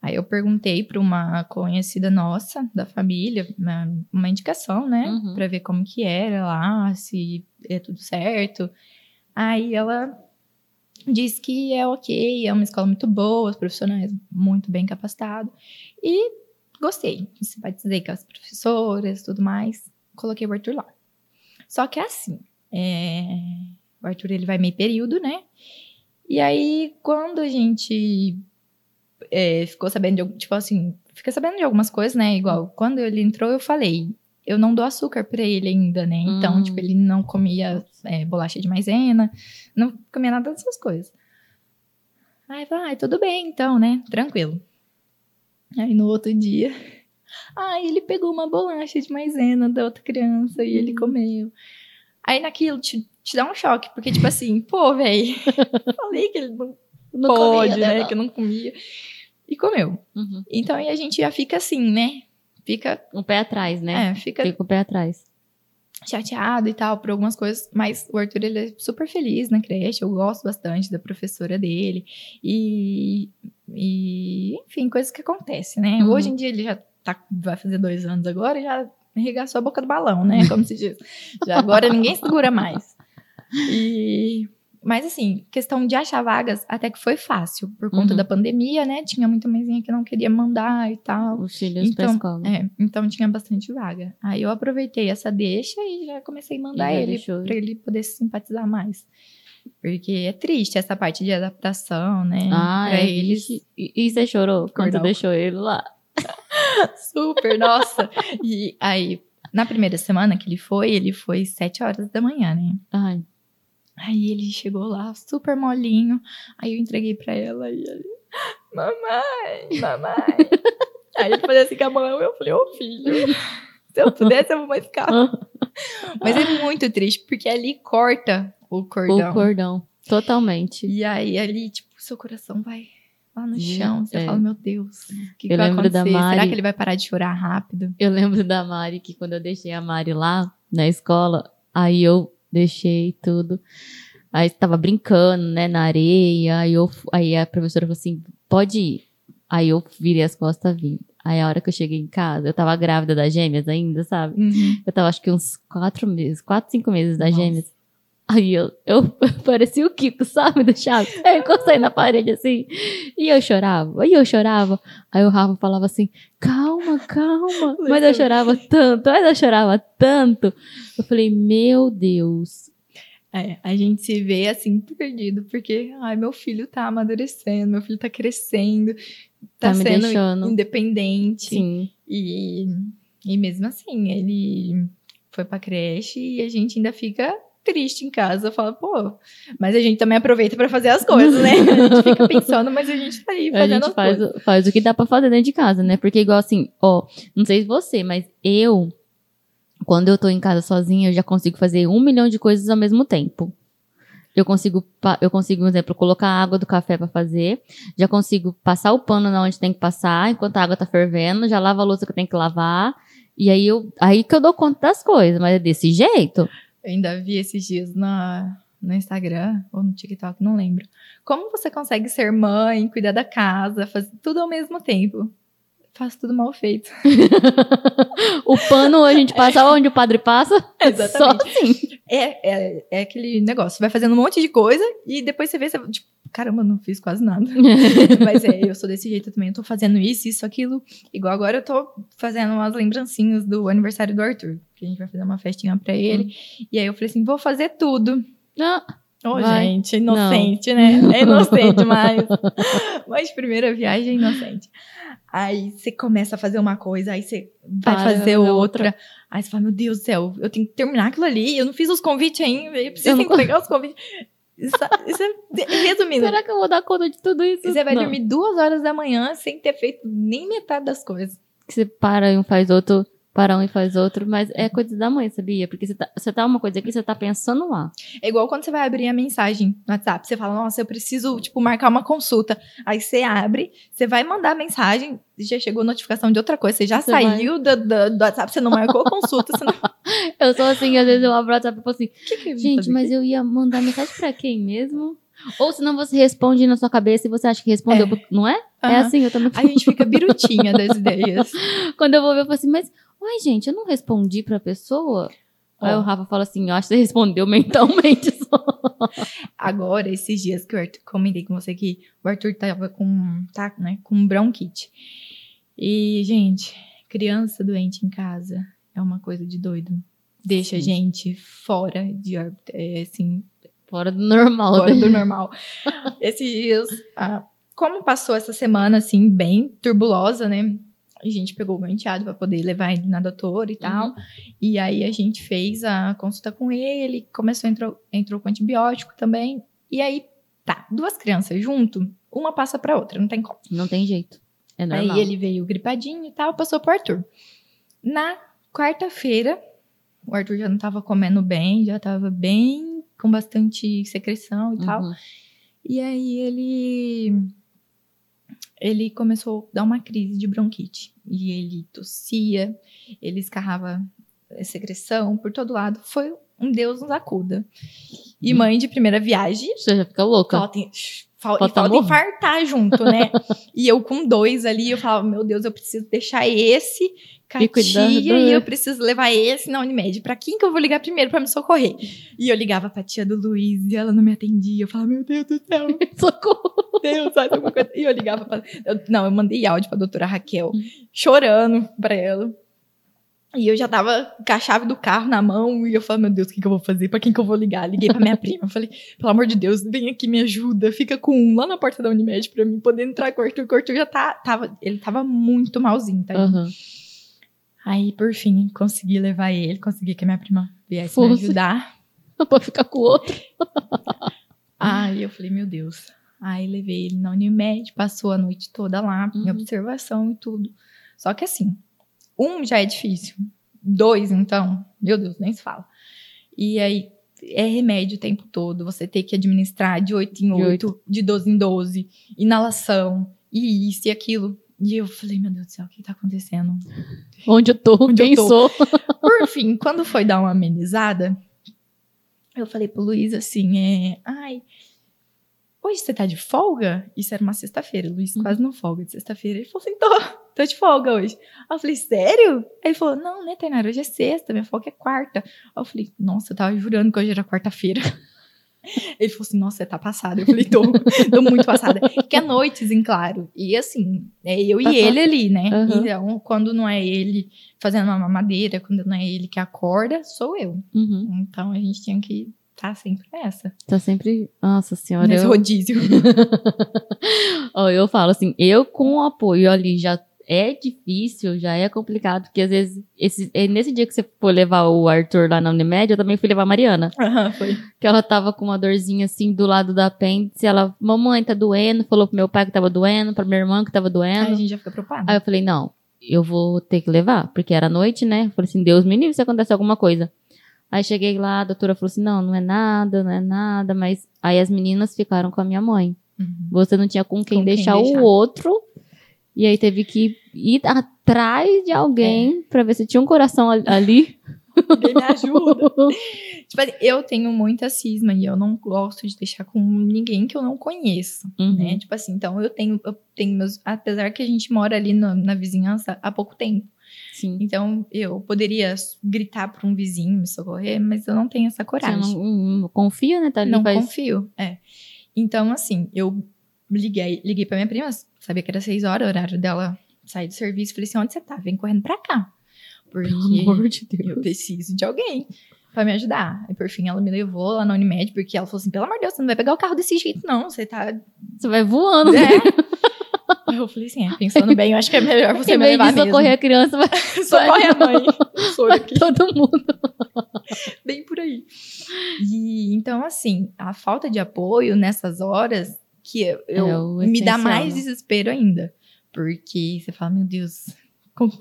Aí eu perguntei para uma conhecida nossa da família, uma, uma indicação, né, Uhum. Pra ver como que era lá, se é tudo certo. Aí ela disse que é ok, é uma escola muito boa, os profissionais muito bem capacitados. E gostei, simpatizei com as professoras tudo mais. Coloquei o Arthur lá. Só que é assim, é, o Arthur ele vai meio período, né? E aí, quando a gente é, ficou sabendo de, tipo assim, fica sabendo de algumas coisas, né? Igual, quando ele entrou, eu falei, eu não dou açúcar pra ele ainda, né? Então, Hum. tipo, ele não comia é, bolacha de maisena, não comia nada dessas coisas. Aí, vai, tudo bem, então, né? Tranquilo. Aí, no outro dia, ai, ele pegou uma bolacha de maisena da outra criança e ele comeu. Aí, naquilo, te, te dá um choque, porque, tipo assim, pô, velho, falei que ele não, Não pode, comia, né? não. Que não comia. E comeu. Uhum. Então, aí a gente já fica assim, né? Fica, Um pé atrás, né? é, fica Fica o pé atrás. chateado e tal por algumas coisas, mas o Arthur ele é super feliz na creche, eu gosto bastante da professora dele e, e enfim, coisas que acontecem, né? Uhum. Hoje em dia ele já tá, vai fazer dois anos agora e já arregaçou a boca do balão, né? Como se diz. Já agora ninguém segura mais. E mas assim, questão de achar vagas até que foi fácil, por conta Uhum. da pandemia, né? Tinha muita mãezinha que não queria mandar e tal. Os filhos pra Então, escola. É, então tinha bastante vaga. Aí eu aproveitei essa deixa e já comecei a mandar ele deixou. pra ele poder se simpatizar mais. Porque é triste essa parte de adaptação, né? Ah, pra é, eles. E, e você chorou quando o- deixou ele lá? Super, nossa. E aí, na primeira semana que ele foi, ele foi sete horas da manhã, né? Ai, Aí ele chegou lá, super molinho. Aí eu entreguei pra ela e ele, mamãe, mamãe. aí ele fazia assim com a mão, eu falei, ô filho, se eu pudesse eu vou mais ficar. Mas é muito triste, porque ali corta o cordão. o cordão. Totalmente. E aí ali, tipo, seu coração vai lá no chão. Você é. fala, meu Deus, o que, que Eu vai lembro da acontecer? Será Mari- que ele vai parar de chorar rápido? Eu lembro da Mari que quando eu deixei a Mari lá na escola, aí eu deixei tudo. Aí tava brincando, né, na areia. Aí, eu, aí a professora falou assim: pode ir. Aí eu virei as costas vindo. Aí a hora que eu cheguei em casa, eu tava grávida das gêmeas ainda, sabe? Eu tava acho que uns quatro meses, quatro, cinco meses das Nossa. gêmeas. Aí eu, eu parecia o Kiko, sabe, do Chaves. Eu encostei na parede assim, e eu chorava, e eu chorava. Aí o Rafa falava assim, calma, calma. Mas eu chorava tanto, mas eu chorava tanto. Eu falei, meu Deus. É, a gente se vê assim perdido, porque ai, meu filho tá amadurecendo, meu filho tá crescendo, tá, Tá me sendo deixando. independente. Sim, E, e mesmo assim, ele foi pra creche e a gente ainda fica triste em casa. Fala, pô, mas a gente também aproveita pra fazer as coisas, né? A gente fica pensando, mas a gente tá aí a fazendo gente as faz, coisas. faz o que dá pra fazer dentro de casa, né? Porque igual assim, ó, não sei se você, mas eu, quando eu tô em casa sozinha, eu já consigo fazer um milhão de coisas ao mesmo tempo. Eu consigo, eu consigo, por exemplo, colocar a água do café pra fazer, já consigo passar o pano na onde tem que passar, enquanto a água tá fervendo, já lavo a louça que eu tenho que lavar, e aí eu, aí que eu dou conta das coisas, mas é desse jeito. Eu ainda vi esses dias na, no Instagram ou no TikTok, não lembro. Como você consegue ser mãe, cuidar da casa, fazer tudo ao mesmo tempo? Faço tudo mal feito. o pano a gente passa onde o padre passa. Exatamente. Só assim. É, é, é aquele negócio. Vai fazendo um monte de coisa e depois você vê, você, tipo, caramba, não fiz quase nada. Mas é, eu sou desse jeito também. Eu tô fazendo isso, isso, aquilo. Igual agora eu tô fazendo umas lembrancinhas do aniversário do Arthur. Que a gente vai fazer uma festinha pra ele. Hum. E aí eu falei assim: vou fazer tudo. Ah. Ô, oh, gente, inocente, não. né? É inocente mas Mas primeira viagem é inocente. Aí você começa a fazer uma coisa, aí você vai Para, fazer outra. outra. Aí você fala, meu Deus do céu, eu tenho que terminar aquilo ali, eu não fiz os convites ainda, eu preciso eu não... pegar os convites. Isso, isso é, resumindo. Será que eu vou dar conta de tudo isso? Você vai não. dormir duas horas da manhã sem ter feito nem metade das coisas. Que você para e um faz outro para um e faz outro, mas é coisa da mãe, sabia? Porque você tá, você tá uma coisa aqui, você tá pensando lá. É igual quando você vai abrir a mensagem no WhatsApp, você fala, nossa, eu preciso, tipo, marcar uma consulta. Aí você abre, você vai mandar a mensagem, já chegou notificação de outra coisa, você já você saiu do, do, do, WhatsApp, você não marcou a consulta, você não... Eu sou assim, às vezes eu abro o WhatsApp e falo assim, que que gente, mas eu ia mandar mensagem pra quem mesmo? Ou senão você responde na sua cabeça e você acha que respondeu, é. não é? Uhum. É assim, eu também. A gente fica birutinha das ideias. Quando eu vou ver, eu falo assim, mas, uai, gente, eu não respondi pra pessoa? Oh. Aí o Rafa fala assim, eu acho que você respondeu mentalmente só. Agora, esses dias que Arthur, comentei com você que o Arthur tava com, tá, né, com bronquite. E, gente, criança doente em casa é uma coisa de doido. Deixa Sim. a gente fora de, é, assim, Fora do normal. Fora né? do normal. Esses dias, ah, como passou essa semana, assim, bem turbulosa, né? A gente pegou o enteado para poder levar ele na doutora e uhum. tal. Uhum. E aí a gente fez a consulta com ele, começou, entrou, entrou com antibiótico também. E aí, tá, duas crianças junto, uma passa pra outra, não tem como. Não tem jeito. É normal. Aí ele veio gripadinho e tal, passou pro Arthur. Na quarta-feira, o Arthur já não tava comendo bem, já tava bem com bastante secreção e uhum. tal. E aí ele ele começou a dar uma crise de bronquite. E ele tossia, ele escarrava secreção por todo lado. Foi um Deus nos acuda. E uhum. mãe de primeira viagem. Você já fica louca. Falta, falta, falta infartar junto, né? e eu com dois ali, eu falava, meu Deus, eu preciso deixar esse Catia, e eu preciso levar esse na Unimed. Pra quem que eu vou ligar primeiro pra me socorrer? E eu ligava pra tia do Luiz e ela não me atendia. Eu falava, meu Deus do céu. Socorro. Deus, faz alguma coisa. E eu ligava pra... Eu, não, eu mandei áudio pra doutora Raquel, chorando pra ela. E eu já tava com a chave do carro na mão e eu falei, meu Deus, o que, que eu vou fazer? Pra quem que eu vou ligar? Liguei pra minha prima. Eu falei, pelo amor de Deus, vem aqui, me ajuda. Fica com um lá na porta da Unimed pra mim poder entrar com o Arthur. O Arthur já tá, tava, ele tava muito malzinho, tá? Uhum. Aí, por fim, consegui levar ele, consegui que a minha prima viesse Fosse. me ajudar. Não pode ficar com o outro. Aí eu falei, meu Deus. Aí levei ele na Unimed, passou a noite toda lá, uhum. em observação e tudo. Só que assim, um já é difícil. Dois, então, meu Deus, nem se fala. E aí, é remédio o tempo todo. Você tem que administrar de 8 em 8, de, 8. de 12 em 12, inalação, e isso e aquilo. E eu falei, meu Deus do céu, o que tá acontecendo? Onde eu tô? Onde Quem eu tô? sou? Por fim, quando foi dar uma amenizada, eu falei pro Luiz assim, é, ai, hoje você tá de folga? Isso era uma sexta-feira, o Luiz uhum. quase não folga de sexta-feira. Ele falou assim, tô, tô de folga hoje. Aí eu falei, sério? Aí ele falou, não, né, Tainara, hoje é sexta, minha folga é quarta. Aí eu falei, nossa, eu tava jurando que hoje era quarta-feira. Ele falou assim: Nossa, você tá passada. Eu falei: Tô, tô muito passada. Que é noites, em claro. E assim, é eu e ele ali, né? Uhum. Então, quando não é ele fazendo uma mamadeira, quando não é ele que acorda, sou eu. Uhum. Então a gente tinha que tá sempre nessa. Tá sempre. Nossa senhora. Nesse eu... rodízio. oh, eu falo assim, eu com o apoio ali já é difícil, já é complicado, porque às vezes, esse, é nesse dia que você for levar o Arthur lá na Unimed, eu também fui levar a Mariana. Aham, foi. Que ela tava com uma dorzinha assim do lado da apêndice, ela, mamãe, tá doendo, falou pro meu pai que tava doendo, pra minha irmã que tava doendo. Aí a gente já fica preocupada. Aí eu falei, não, eu vou ter que levar, porque era noite, né? Eu falei assim, Deus me livre se acontecer alguma coisa. Aí cheguei lá, a doutora falou assim, não, não é nada, não é nada, mas aí as meninas ficaram com a minha mãe. Uhum. Você não tinha com quem, com deixar, quem deixar o outro e aí teve que ir atrás de alguém é. para ver se tinha um coração ali. ninguém me ajuda. tipo assim, eu tenho muita cisma e eu não gosto de deixar com ninguém que eu não conheço, Uhum. né? Tipo assim, então eu tenho, eu tenho meus. Apesar que a gente mora ali na, na vizinhança há pouco tempo. Sim. Então eu poderia gritar para um vizinho me socorrer, mas eu não tenho essa Você coragem. não, não confia, né? Tá ali, Não faz... confio, é. Então, assim, eu liguei, liguei pra minha prima, sabia que era seis horas, o horário dela sair do serviço. Falei assim, onde você tá? Vem correndo pra cá. Porque Pelo amor de Deus. eu preciso de alguém pra me ajudar. Aí, por fim, ela me levou lá na Unimed, porque ela falou assim, pelo amor de Deus, você não vai pegar o carro desse jeito, não. Você tá... Você vai voando. É. Eu falei assim, é, pensando bem, eu acho que é melhor você em me levar de socorrer a criança, vai, mesmo. Socorre a mãe. Soro aqui. todo mundo. bem por aí. E então, assim, a falta de apoio nessas horas que eu, eu- É o me dá mais né? desespero ainda. Porque você fala, meu Deus,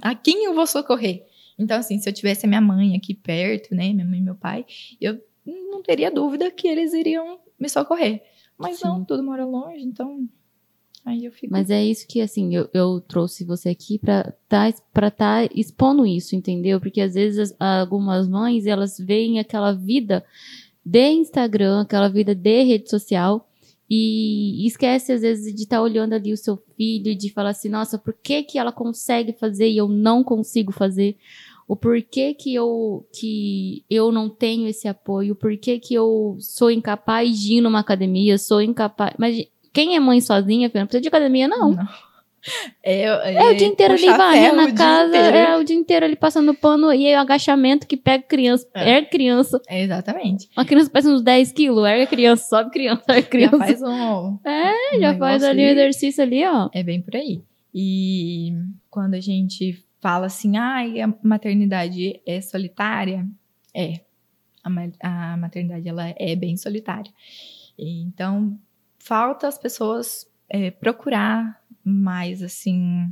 a quem eu vou socorrer? Então, assim, se eu tivesse a minha mãe aqui perto, né, minha mãe e meu pai, eu não teria dúvida que eles iriam me socorrer. Mas não, Sim. tudo mora longe, então. Aí eu fico. Mas é isso que, assim, eu, eu trouxe você aqui pra tá, pra tá expondo isso, entendeu? Porque às vezes as- algumas mães, elas veem aquela vida de Instagram, aquela vida de rede social e esquece às vezes de estar olhando ali o seu filho e de falar assim, nossa, por que que ela consegue fazer e eu não consigo fazer? O porquê que eu, que eu não tenho esse apoio, o porquê que eu sou incapaz de ir numa academia, sou incapaz... Mas quem é mãe sozinha, filha, não precisa de academia, não. É, É, o dia inteiro ali varrendo o na casa, é o dia inteiro ali passando pano e aí o agachamento que pega criança, É. ergue criança. É, exatamente. Uma criança pesa uns 10 quilos, ergue criança, sobe criança, ergue criança. Já faz um. É, um já faz ali o exercício ali, ó. É bem por aí. E quando a gente fala assim, ai, a maternidade é solitária, é. A, ma- a maternidade, ela é bem solitária. Então, falta as pessoas é, procurar mais, assim,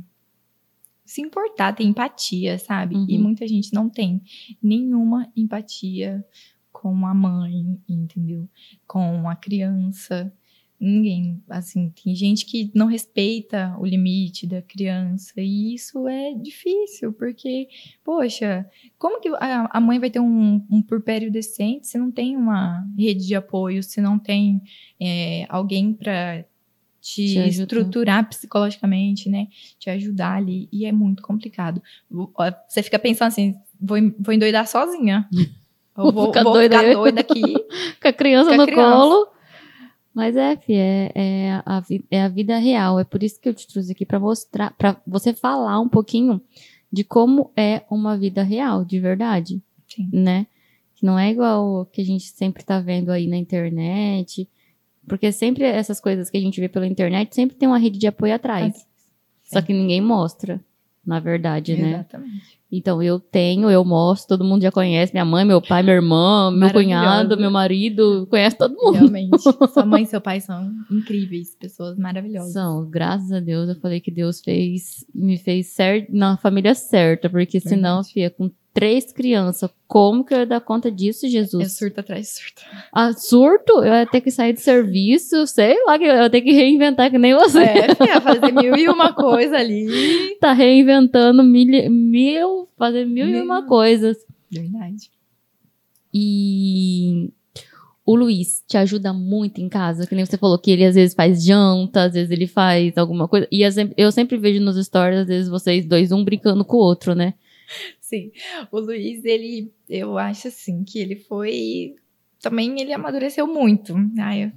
se importar, ter empatia, sabe? E Uhum. muita gente não tem nenhuma empatia com a mãe, entendeu? Com a criança. Ninguém, assim, tem gente que não respeita o limite da criança e isso é difícil, porque, poxa, como que a, a mãe vai ter um, um purpério decente se não tem uma rede de apoio, se não tem é, alguém para te, Te estruturar psicologicamente, né? Te ajudar ali, e é muito complicado. Você fica pensando assim, vou, vou endoidar sozinha. Eu vou, ficar vou doida ficar doida aqui. Com a criança Com a no criança. colo. Mas é, fi, é, é, a, é a vida real. É por isso que eu te trouxe aqui pra mostrar, pra você falar um pouquinho de como é uma vida real, de verdade. Sim. né? Que não é igual o que a gente sempre tá vendo aí na internet. Porque sempre essas coisas que a gente vê pela internet sempre tem uma rede de apoio atrás. Só que ninguém mostra, na verdade, né? Exatamente. Então eu tenho, eu mostro, todo mundo já conhece, minha mãe, meu pai, minha irmã, meu cunhado, meu marido, conhece todo mundo. Realmente. Sua mãe e seu pai são incríveis, pessoas maravilhosas. São, graças a Deus, eu falei que Deus fez, me fez certo, na família certa, porque senão, Verdade. filha, com três crianças, como que eu ia dar conta disso, Jesus? É surto atrás de surto. Ah, surto? Eu ia ter que sair de serviço, sei lá, que eu ia ter que reinventar que nem você É, fazer mil e uma coisa ali. tá reinventando mil, mil fazer mil e Mil. uma coisas. Verdade. E o Luiz te ajuda muito em casa, que nem você falou que ele às vezes faz janta, às vezes ele faz alguma coisa. E eu sempre vejo nos stories, às vezes vocês dois, um brincando com o outro, né? Sim. O Luiz, ele, eu acho assim, que ele foi. Também ele amadureceu muito. Ai, eu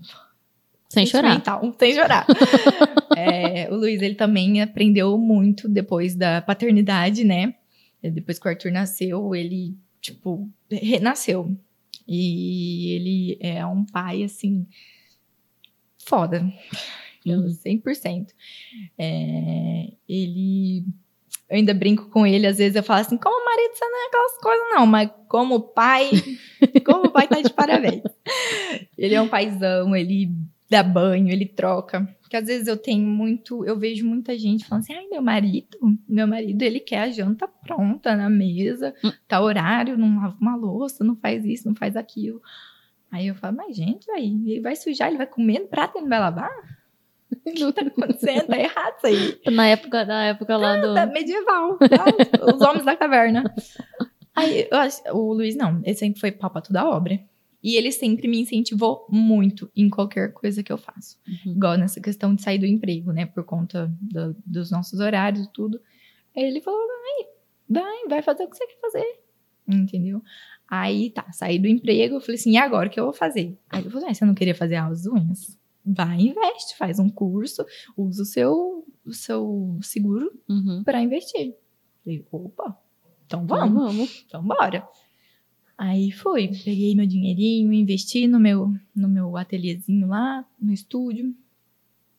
Sem chorar. Sentimental, sem chorar. É, o Luiz, ele também aprendeu muito depois da paternidade, né? Depois que o Arthur nasceu, ele, tipo, renasceu. E ele é um pai, assim, foda. Uhum. 100%. É, ele... Eu ainda brinco com ele, às vezes eu falo assim, como marido você não é aquelas coisas não, mas como pai, como pai tá de parabéns. Ele é um paizão, ele dá banho, ele troca. Porque às vezes eu tenho muito, eu vejo muita gente falando assim, ai, meu marido, meu marido, ele quer a janta pronta na mesa, Hum. tá horário, não lava uma louça, não faz isso, não faz aquilo. Aí eu falo, mas gente, aí, ele vai sujar, ele vai comer no prato e não vai lavar? O que tá acontecendo? Tá errado isso aí. Na época, na época lá do. Tá medieval, tá? Os homens da caverna. Aí, eu acho- o Luiz não, ele sempre foi pau pra toda obra. E ele sempre me incentivou muito em qualquer coisa que eu faço. Uhum. Igual nessa questão de sair do emprego, né? Por conta do- dos nossos horários e tudo. Aí ele falou: vai, vai, vai fazer o que você quer fazer. Entendeu? Aí tá, saí do emprego, eu falei assim, e agora o que eu vou fazer? Aí eu falei, ah, você não queria fazer as unhas? Vai, investe, faz um curso, usa o seu, o seu seguro Uhum. pra investir. Falei, opa, então Então, vamos. vamos. Então, bora. Aí fui, peguei meu dinheirinho, investi no meu, no meu ateliêzinho lá, no estúdio.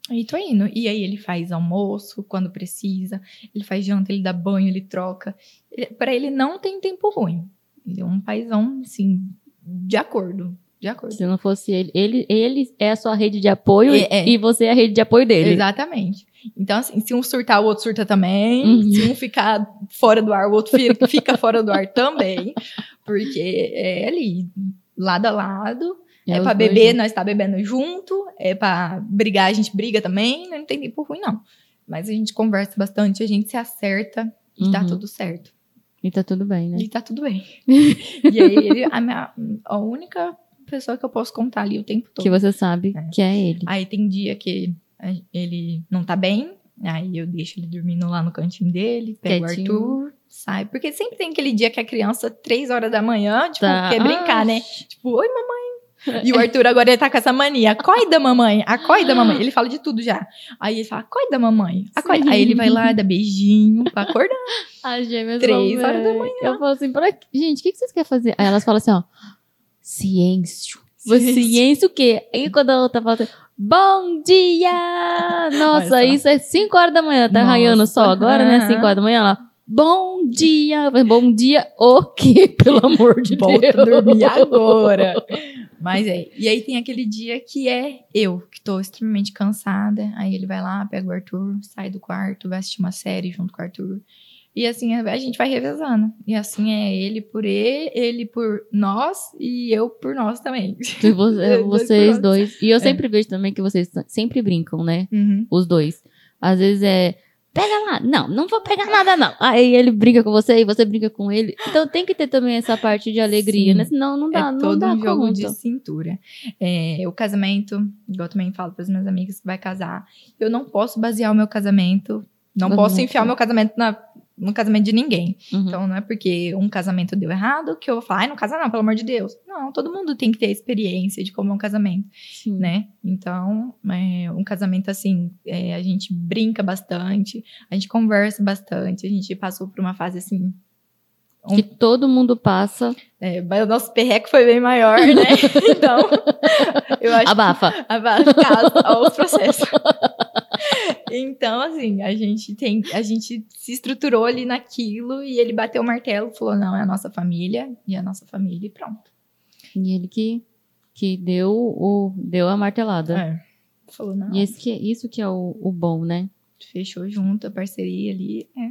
Aí tô indo. E aí ele faz almoço quando precisa, ele faz janta, ele dá banho, ele troca. Ele, para ele não tem tempo ruim. Ele é um paizão, assim, de acordo. De acordo. Se não fosse ele, ele, ele é a sua rede de apoio É, é. e você é a rede de apoio dele. Exatamente. Então, assim, se um surtar, o outro surta também. Uhum. Se um ficar fora do ar, o outro fica, fora do ar também. Porque é ali, lado a lado. É, os pra dois beber, juntos. nós tá bebendo junto. É pra brigar, a gente briga também. Não tem tempo ruim, não. Mas a gente conversa bastante, a gente se acerta e tá Uhum. tudo certo. E tá tudo bem, né? E tá tudo bem. e aí, ele, a, minha, a única pessoa que eu posso contar ali o tempo todo. Que você sabe É. que é ele. Aí tem dia que ele não tá bem, aí eu deixo ele dormindo lá no cantinho dele, pego Quietinho. o Arthur, sai. Porque sempre tem aquele dia que a criança, três horas da manhã, tipo, Tá. quer brincar, né? Tipo, oi, mamãe. E o Arthur agora ele tá com essa mania. Acorda, mamãe. Acorda, mamãe. Ele fala de tudo já. Aí ele fala, acorda, mamãe. Acorda. Sim. Aí ele vai lá, dá beijinho pra acordar. As gêmeas Três horas da manhã. Eu falo assim, pra... gente, o que que vocês querem fazer? Aí elas falam assim, ó, ciêncio. Ciêncio. Ciência o quê? Aí quando a outra fala assim, bom dia! Nossa, só. isso é 5 horas da manhã, tá Nossa. raiando sol agora, né? Aham. 5 horas da manhã, lá. Bom dia! Bom dia o quê? Pelo amor de Volta Deus. dormir agora. Mas é. E aí tem aquele dia que é eu, que tô extremamente cansada. Aí ele vai lá, pega o Arthur, sai do quarto, vai assistir uma série junto com o Arthur. E assim a gente vai revezando. E assim é ele por ele, ele por nós e eu por nós também. E vo- é, vocês dois. E eu sempre vejo também que vocês sempre brincam, né? Uhum. Os dois. Às vezes é. Pega lá. Não, não vou pegar nada, não. Aí ele brinca com você e você brinca com ele. Então tem que ter também essa parte de alegria, Sim. né? Senão não dá, é não todo dá um jogo conta. de cintura. É, o casamento, igual eu também falo para as minhas amigas que vai casar, eu não posso basear o meu casamento, não posso enfiar o meu casamento na- no casamento de ninguém. Uhum. Então não é porque um casamento deu errado que eu vou falar, ai, não casa não, pelo amor de Deus. Não, todo mundo tem que ter a experiência de como é um casamento, Sim. né? Então, é, um casamento assim, é, a gente brinca bastante, a gente conversa bastante, a gente passou por uma fase assim. um- Que todo mundo passa. é, mas o nosso perreco foi bem maior, né? então, eu acho Abafa. Abaixo caso aos processos. Então, assim, a gente tem, a gente se estruturou ali naquilo e ele bateu o martelo, falou: não, é a nossa família e a nossa família e pronto. E ele que, que deu, o, deu a martelada. É. Falou, não, E esse que, isso que é o, o bom, né? fechou junto, a parceria ali é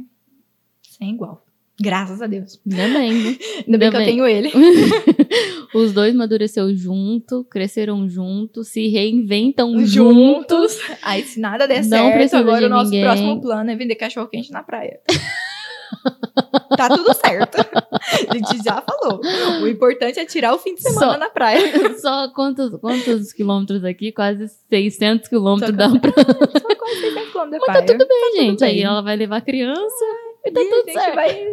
sem igual. Graças a Deus. Ainda bem, né? Ainda bem que eu bem. tenho ele. Os dois amadureceram junto, cresceram juntos, se reinventam juntos. Aí, se nada der Não certo, agora o nosso ninguém. próximo plano é vender cachorro quente na praia. tá tudo certo. A gente já falou. O importante é tirar o fim de semana Só- na praia. Só quantos, quantos quilômetros aqui? Quase 600 quilômetros Só dá pra... Só quase 600 quilômetros da Mas tá praia. tudo bem, gente. Aí bem. ela vai levar a criança e tá E a tudo gente certo. vai,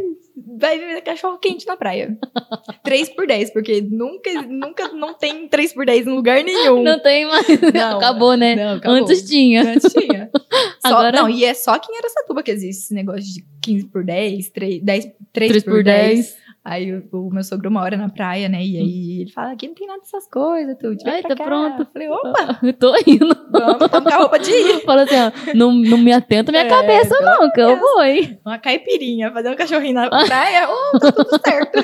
vai vender cachorro quente na praia. 3 por 10, porque nunca, nunca não tem 3 por 10 em lugar nenhum. Não tem mais. Não. acabou, né? Não, acabou. Antes tinha. Antes tinha. Só, Agora- Não, e é só aqui em Aracatuba que existe esse negócio de 15 por 10, 3, 10, 3, 3 por 10. Aí o, o meu sogro mora na praia, né? E aí ele fala, aqui não tem nada dessas coisas, tu. Ai, tá pronto. Eu falei, opa, Eu tô indo. vamos, estamos com a roupa de ir. Fala assim, ó, não, não me atenta minha É, cabeça, não, que eu vou, hein? Uma caipirinha, fazer um cachorrinho na praia, oh, tá tudo certo.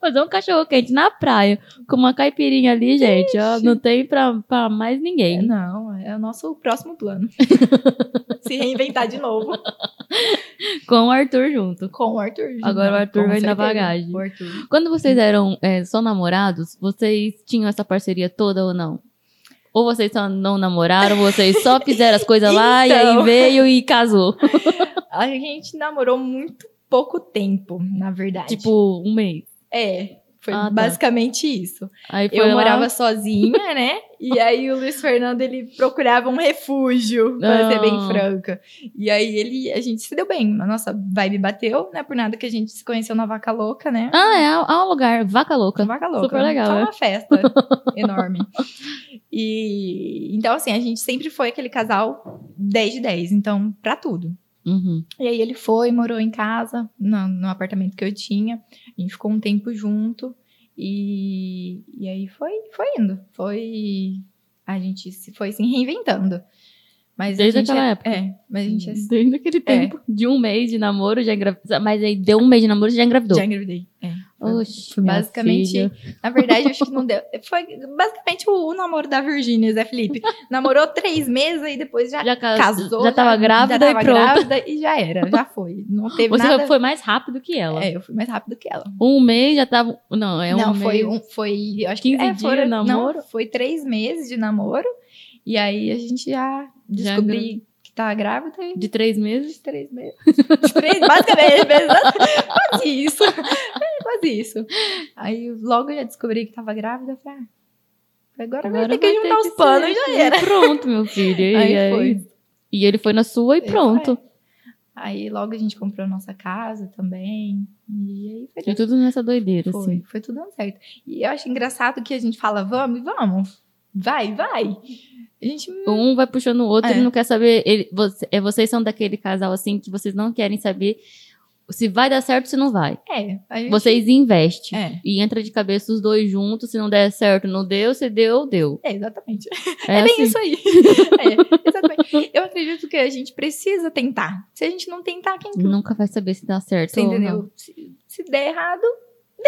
Fazer um cachorro quente na praia, com uma caipirinha ali, gente, ó, não tem pra, pra mais É, ninguém. não, é o nosso próximo plano. Se reinventar de novo Com o Arthur junto. com o Arthur. Agora o Arthur vai na certeza. Bagagem. O Arthur. Quando vocês eram é, só namorados, vocês tinham essa parceria toda ou não? Ou vocês só não namoraram, vocês só fizeram as coisas lá e aí Então. veio e casou. A gente namorou muito pouco tempo, na verdade. Tipo, um mês. É, foi Ah, tá. basicamente isso. Aí foi Eu lá- morava sozinha, né? E aí o Luiz Fernando, ele procurava um refúgio, pra ser bem franca. E aí ele, a gente se deu bem. A nossa vibe bateu, né? Por nada que a gente se conheceu na Vaca Louca, né? Ah, é, é um lugar, vaca louca. Vaca Louca. Super legal, Foi é. uma festa enorme. E então, assim, a gente sempre foi aquele casal 10 de 10. Então, pra tudo. Uhum. E aí ele foi, morou em casa, no, no apartamento que eu tinha. A gente ficou um tempo junto. E, e aí foi, foi indo. Foi. A gente se foi se reinventando. Mas Desde aquela é, época. É, mas a gente é, Desde aquele tempo. De um mês de namoro, já engravidou. Mas aí deu um mês de namoro, já engravidou. já engravidei. É. Minha basicamente. filha. Na verdade, acho que não deu. Foi basicamente o, o namoro da Virgínia, Zé Felipe. Namorou três meses e depois já, Já ca- casou. Já tava grávida já tava e pronto. grávida e já era, já foi. Não teve Você nada. foi mais rápido que ela. É, eu fui mais rápido que ela. Um mês já tava. Não, é um não, mês. foi um, foi, acho que 15 é, dias foram- namoro? Não, foi três meses de namoro. E aí a gente já Já descobri tava grávida e De três meses. de três meses. De três, basicamente, quase isso. É, quase isso. Aí logo eu já descobri que tava grávida. eu Falei, ah, agora, vai ter que juntar os panos e já era. Pronto, meu filho. E Aí aí, foi. E ele foi na sua e Ele pronto. Aí logo a gente comprou nossa casa também. E aí foi, E tudo nessa doideira, foi, assim. foi tudo dando certo. E eu acho engraçado que a gente fala, vamos, vamos. Vai, vai. Gente Um vai puxando o outro, É. ele não quer saber. Ele, você, é, vocês são daquele casal assim que vocês não querem saber se vai dar certo ou se não vai. É, gente, Vocês investem. É. E entra de cabeça os dois juntos. Se não der certo, não deu. Se deu, deu. É, exatamente. É, É, bem assim. isso aí. É, exatamente. Eu acredito que a gente precisa tentar. Se a gente não tentar, quem Nunca vai saber se dá certo. Você entendeu? Se, se der errado.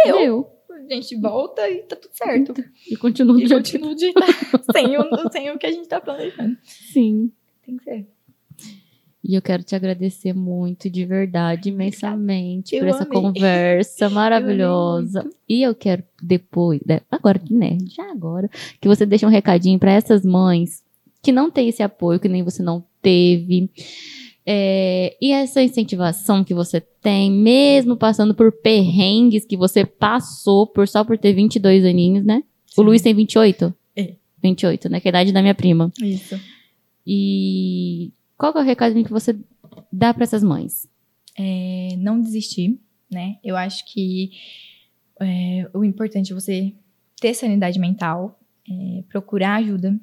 Deu. Deu. A gente volta e tá tudo certo. E continua do E jeito que continua de tá, sem, o, sem o que a gente tá planejando. Sim. Tem que ser. E eu quero te agradecer muito, de verdade, imensamente, Eu por essa amei. conversa maravilhosa. e eu quero depois, né, agora, né, já agora, que você deixe um recadinho para essas mães que não têm esse apoio, que nem você não teve. É, e essa incentivação que você tem, mesmo passando por perrengues que você passou por só por ter 22 aninhos, né? O Luiz tem 28? É. 28, né? Que é a idade da minha prima. Isso. E qual é o recadinho que você dá para essas mães? É, não desistir, né? Eu acho que é, o importante é você ter sanidade mental, é, procurar ajuda.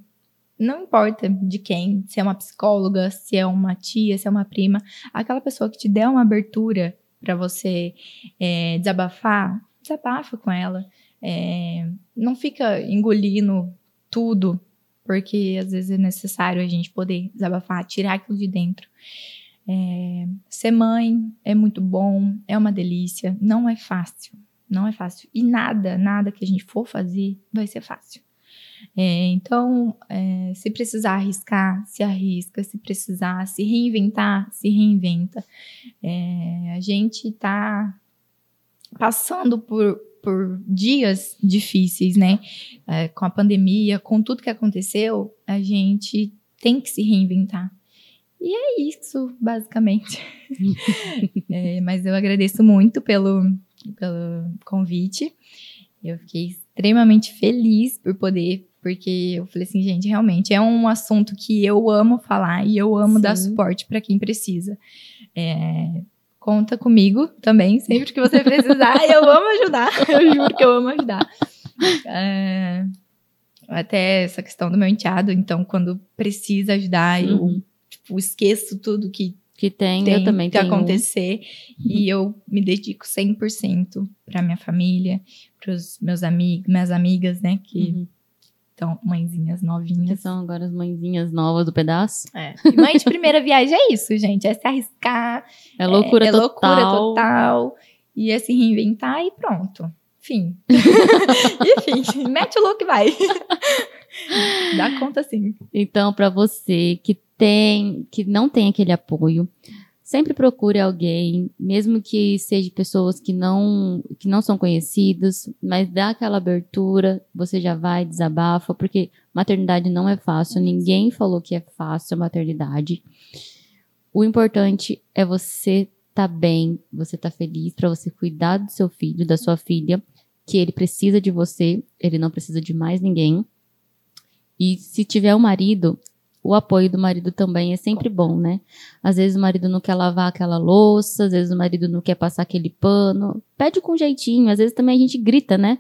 Não importa de quem, se é uma psicóloga, se é uma tia, se é uma prima, aquela pessoa que te der uma abertura para você é, desabafar, desabafa com ela. É, não fica engolindo tudo, porque às vezes é necessário a gente poder desabafar, tirar aquilo de dentro. É, ser mãe é muito bom, é uma delícia, não é fácil, não é fácil. E nada, nada que a gente for fazer vai ser fácil. É, então, é, se precisar arriscar, se arrisca, se precisar se reinventar, se reinventa. É, a gente tá passando por, por dias difíceis, né? É, com a pandemia, com tudo que aconteceu, a gente tem que se reinventar. E é isso, basicamente. É, mas eu agradeço muito pelo, pelo convite. Eu fiquei extremamente feliz por poder, porque eu falei assim, gente, realmente é um assunto que eu amo falar e eu amo dar Sim. suporte para quem precisa. É, conta comigo também, sempre que você precisar, eu amo ajudar. Eu juro que eu amo ajudar. É, até essa questão do meu enteado, então, quando precisa ajudar, eu Uhum. tipo, esqueço tudo que Que tem, tem eu também que tenho. acontecer e eu me dedico 100% para minha família, para os meus amigos, minhas amigas, né, que Uhum. Estão mãezinhas Que novinhas. são agora as mãezinhas novas do pedaço. É. E mãe de primeira viagem é isso, gente, é se arriscar, É loucura é, é total. loucura total e é se reinventar e pronto. Enfim. Enfim, mete o louco e vai. Dá conta sim. Então, para você que tem, que não tem aquele apoio, sempre procure alguém, mesmo que seja pessoas que não, que não são conhecidas, mas dá aquela abertura, você já vai, desabafa, porque maternidade não é fácil, ninguém falou que é fácil a maternidade. O importante é você tá bem, você tá feliz, para você cuidar do seu filho, da sua filha, que ele precisa de você, ele não precisa de mais ninguém. E se tiver um marido, o apoio do marido também é sempre bom, né? Às vezes o marido não quer lavar aquela louça, às vezes o marido não quer passar aquele pano. Pede com jeitinho, às vezes também a gente grita, né?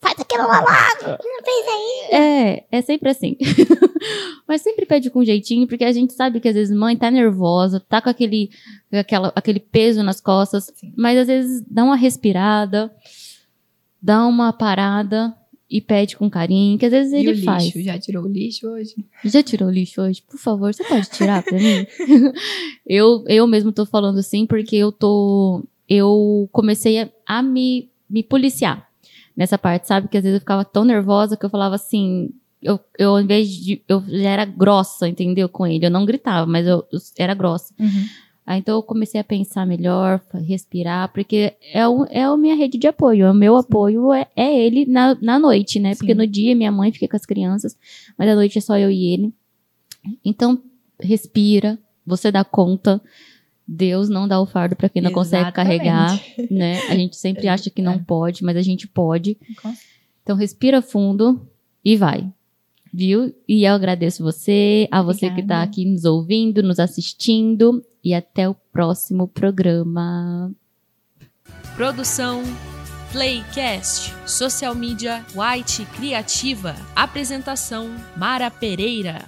Faz aquilo lá não fez aí. É, é sempre assim. Mas sempre pede com jeitinho, porque a gente sabe que às vezes mãe tá nervosa, tá com aquele, aquela, aquele peso nas costas, Sim. mas às vezes dá uma respirada, dá uma parada e pede com carinho, que às vezes e ele o faz. Lixo? Já tirou o lixo hoje? Já tirou o lixo hoje? Por favor, você pode tirar pra mim? eu, eu mesmo tô falando assim porque eu tô. Eu comecei a, a me, me policiar nessa parte, sabe? Que às vezes eu ficava tão nervosa que eu falava assim. Eu, eu, ao invés de. Eu já era grossa, entendeu? Com ele. Eu não gritava, mas eu, eu era grossa. Uhum. Aí então eu comecei a pensar melhor, respirar, porque é, o, é a minha rede de apoio. O meu Sim. apoio é, é ele na, na noite, né? Sim. Porque no dia minha mãe fica com as crianças, mas à noite é só eu e ele. Então, respira, você dá conta. Deus não dá o fardo para quem não Exatamente. consegue carregar, né? A gente sempre acha que não pode, mas a gente pode. Então respira fundo e vai. Viu? E eu agradeço você, a você Obrigada. que está aqui nos ouvindo, nos assistindo e até o próximo programa. Produção Playcast, social media White Criativa, apresentação Mara Pereira.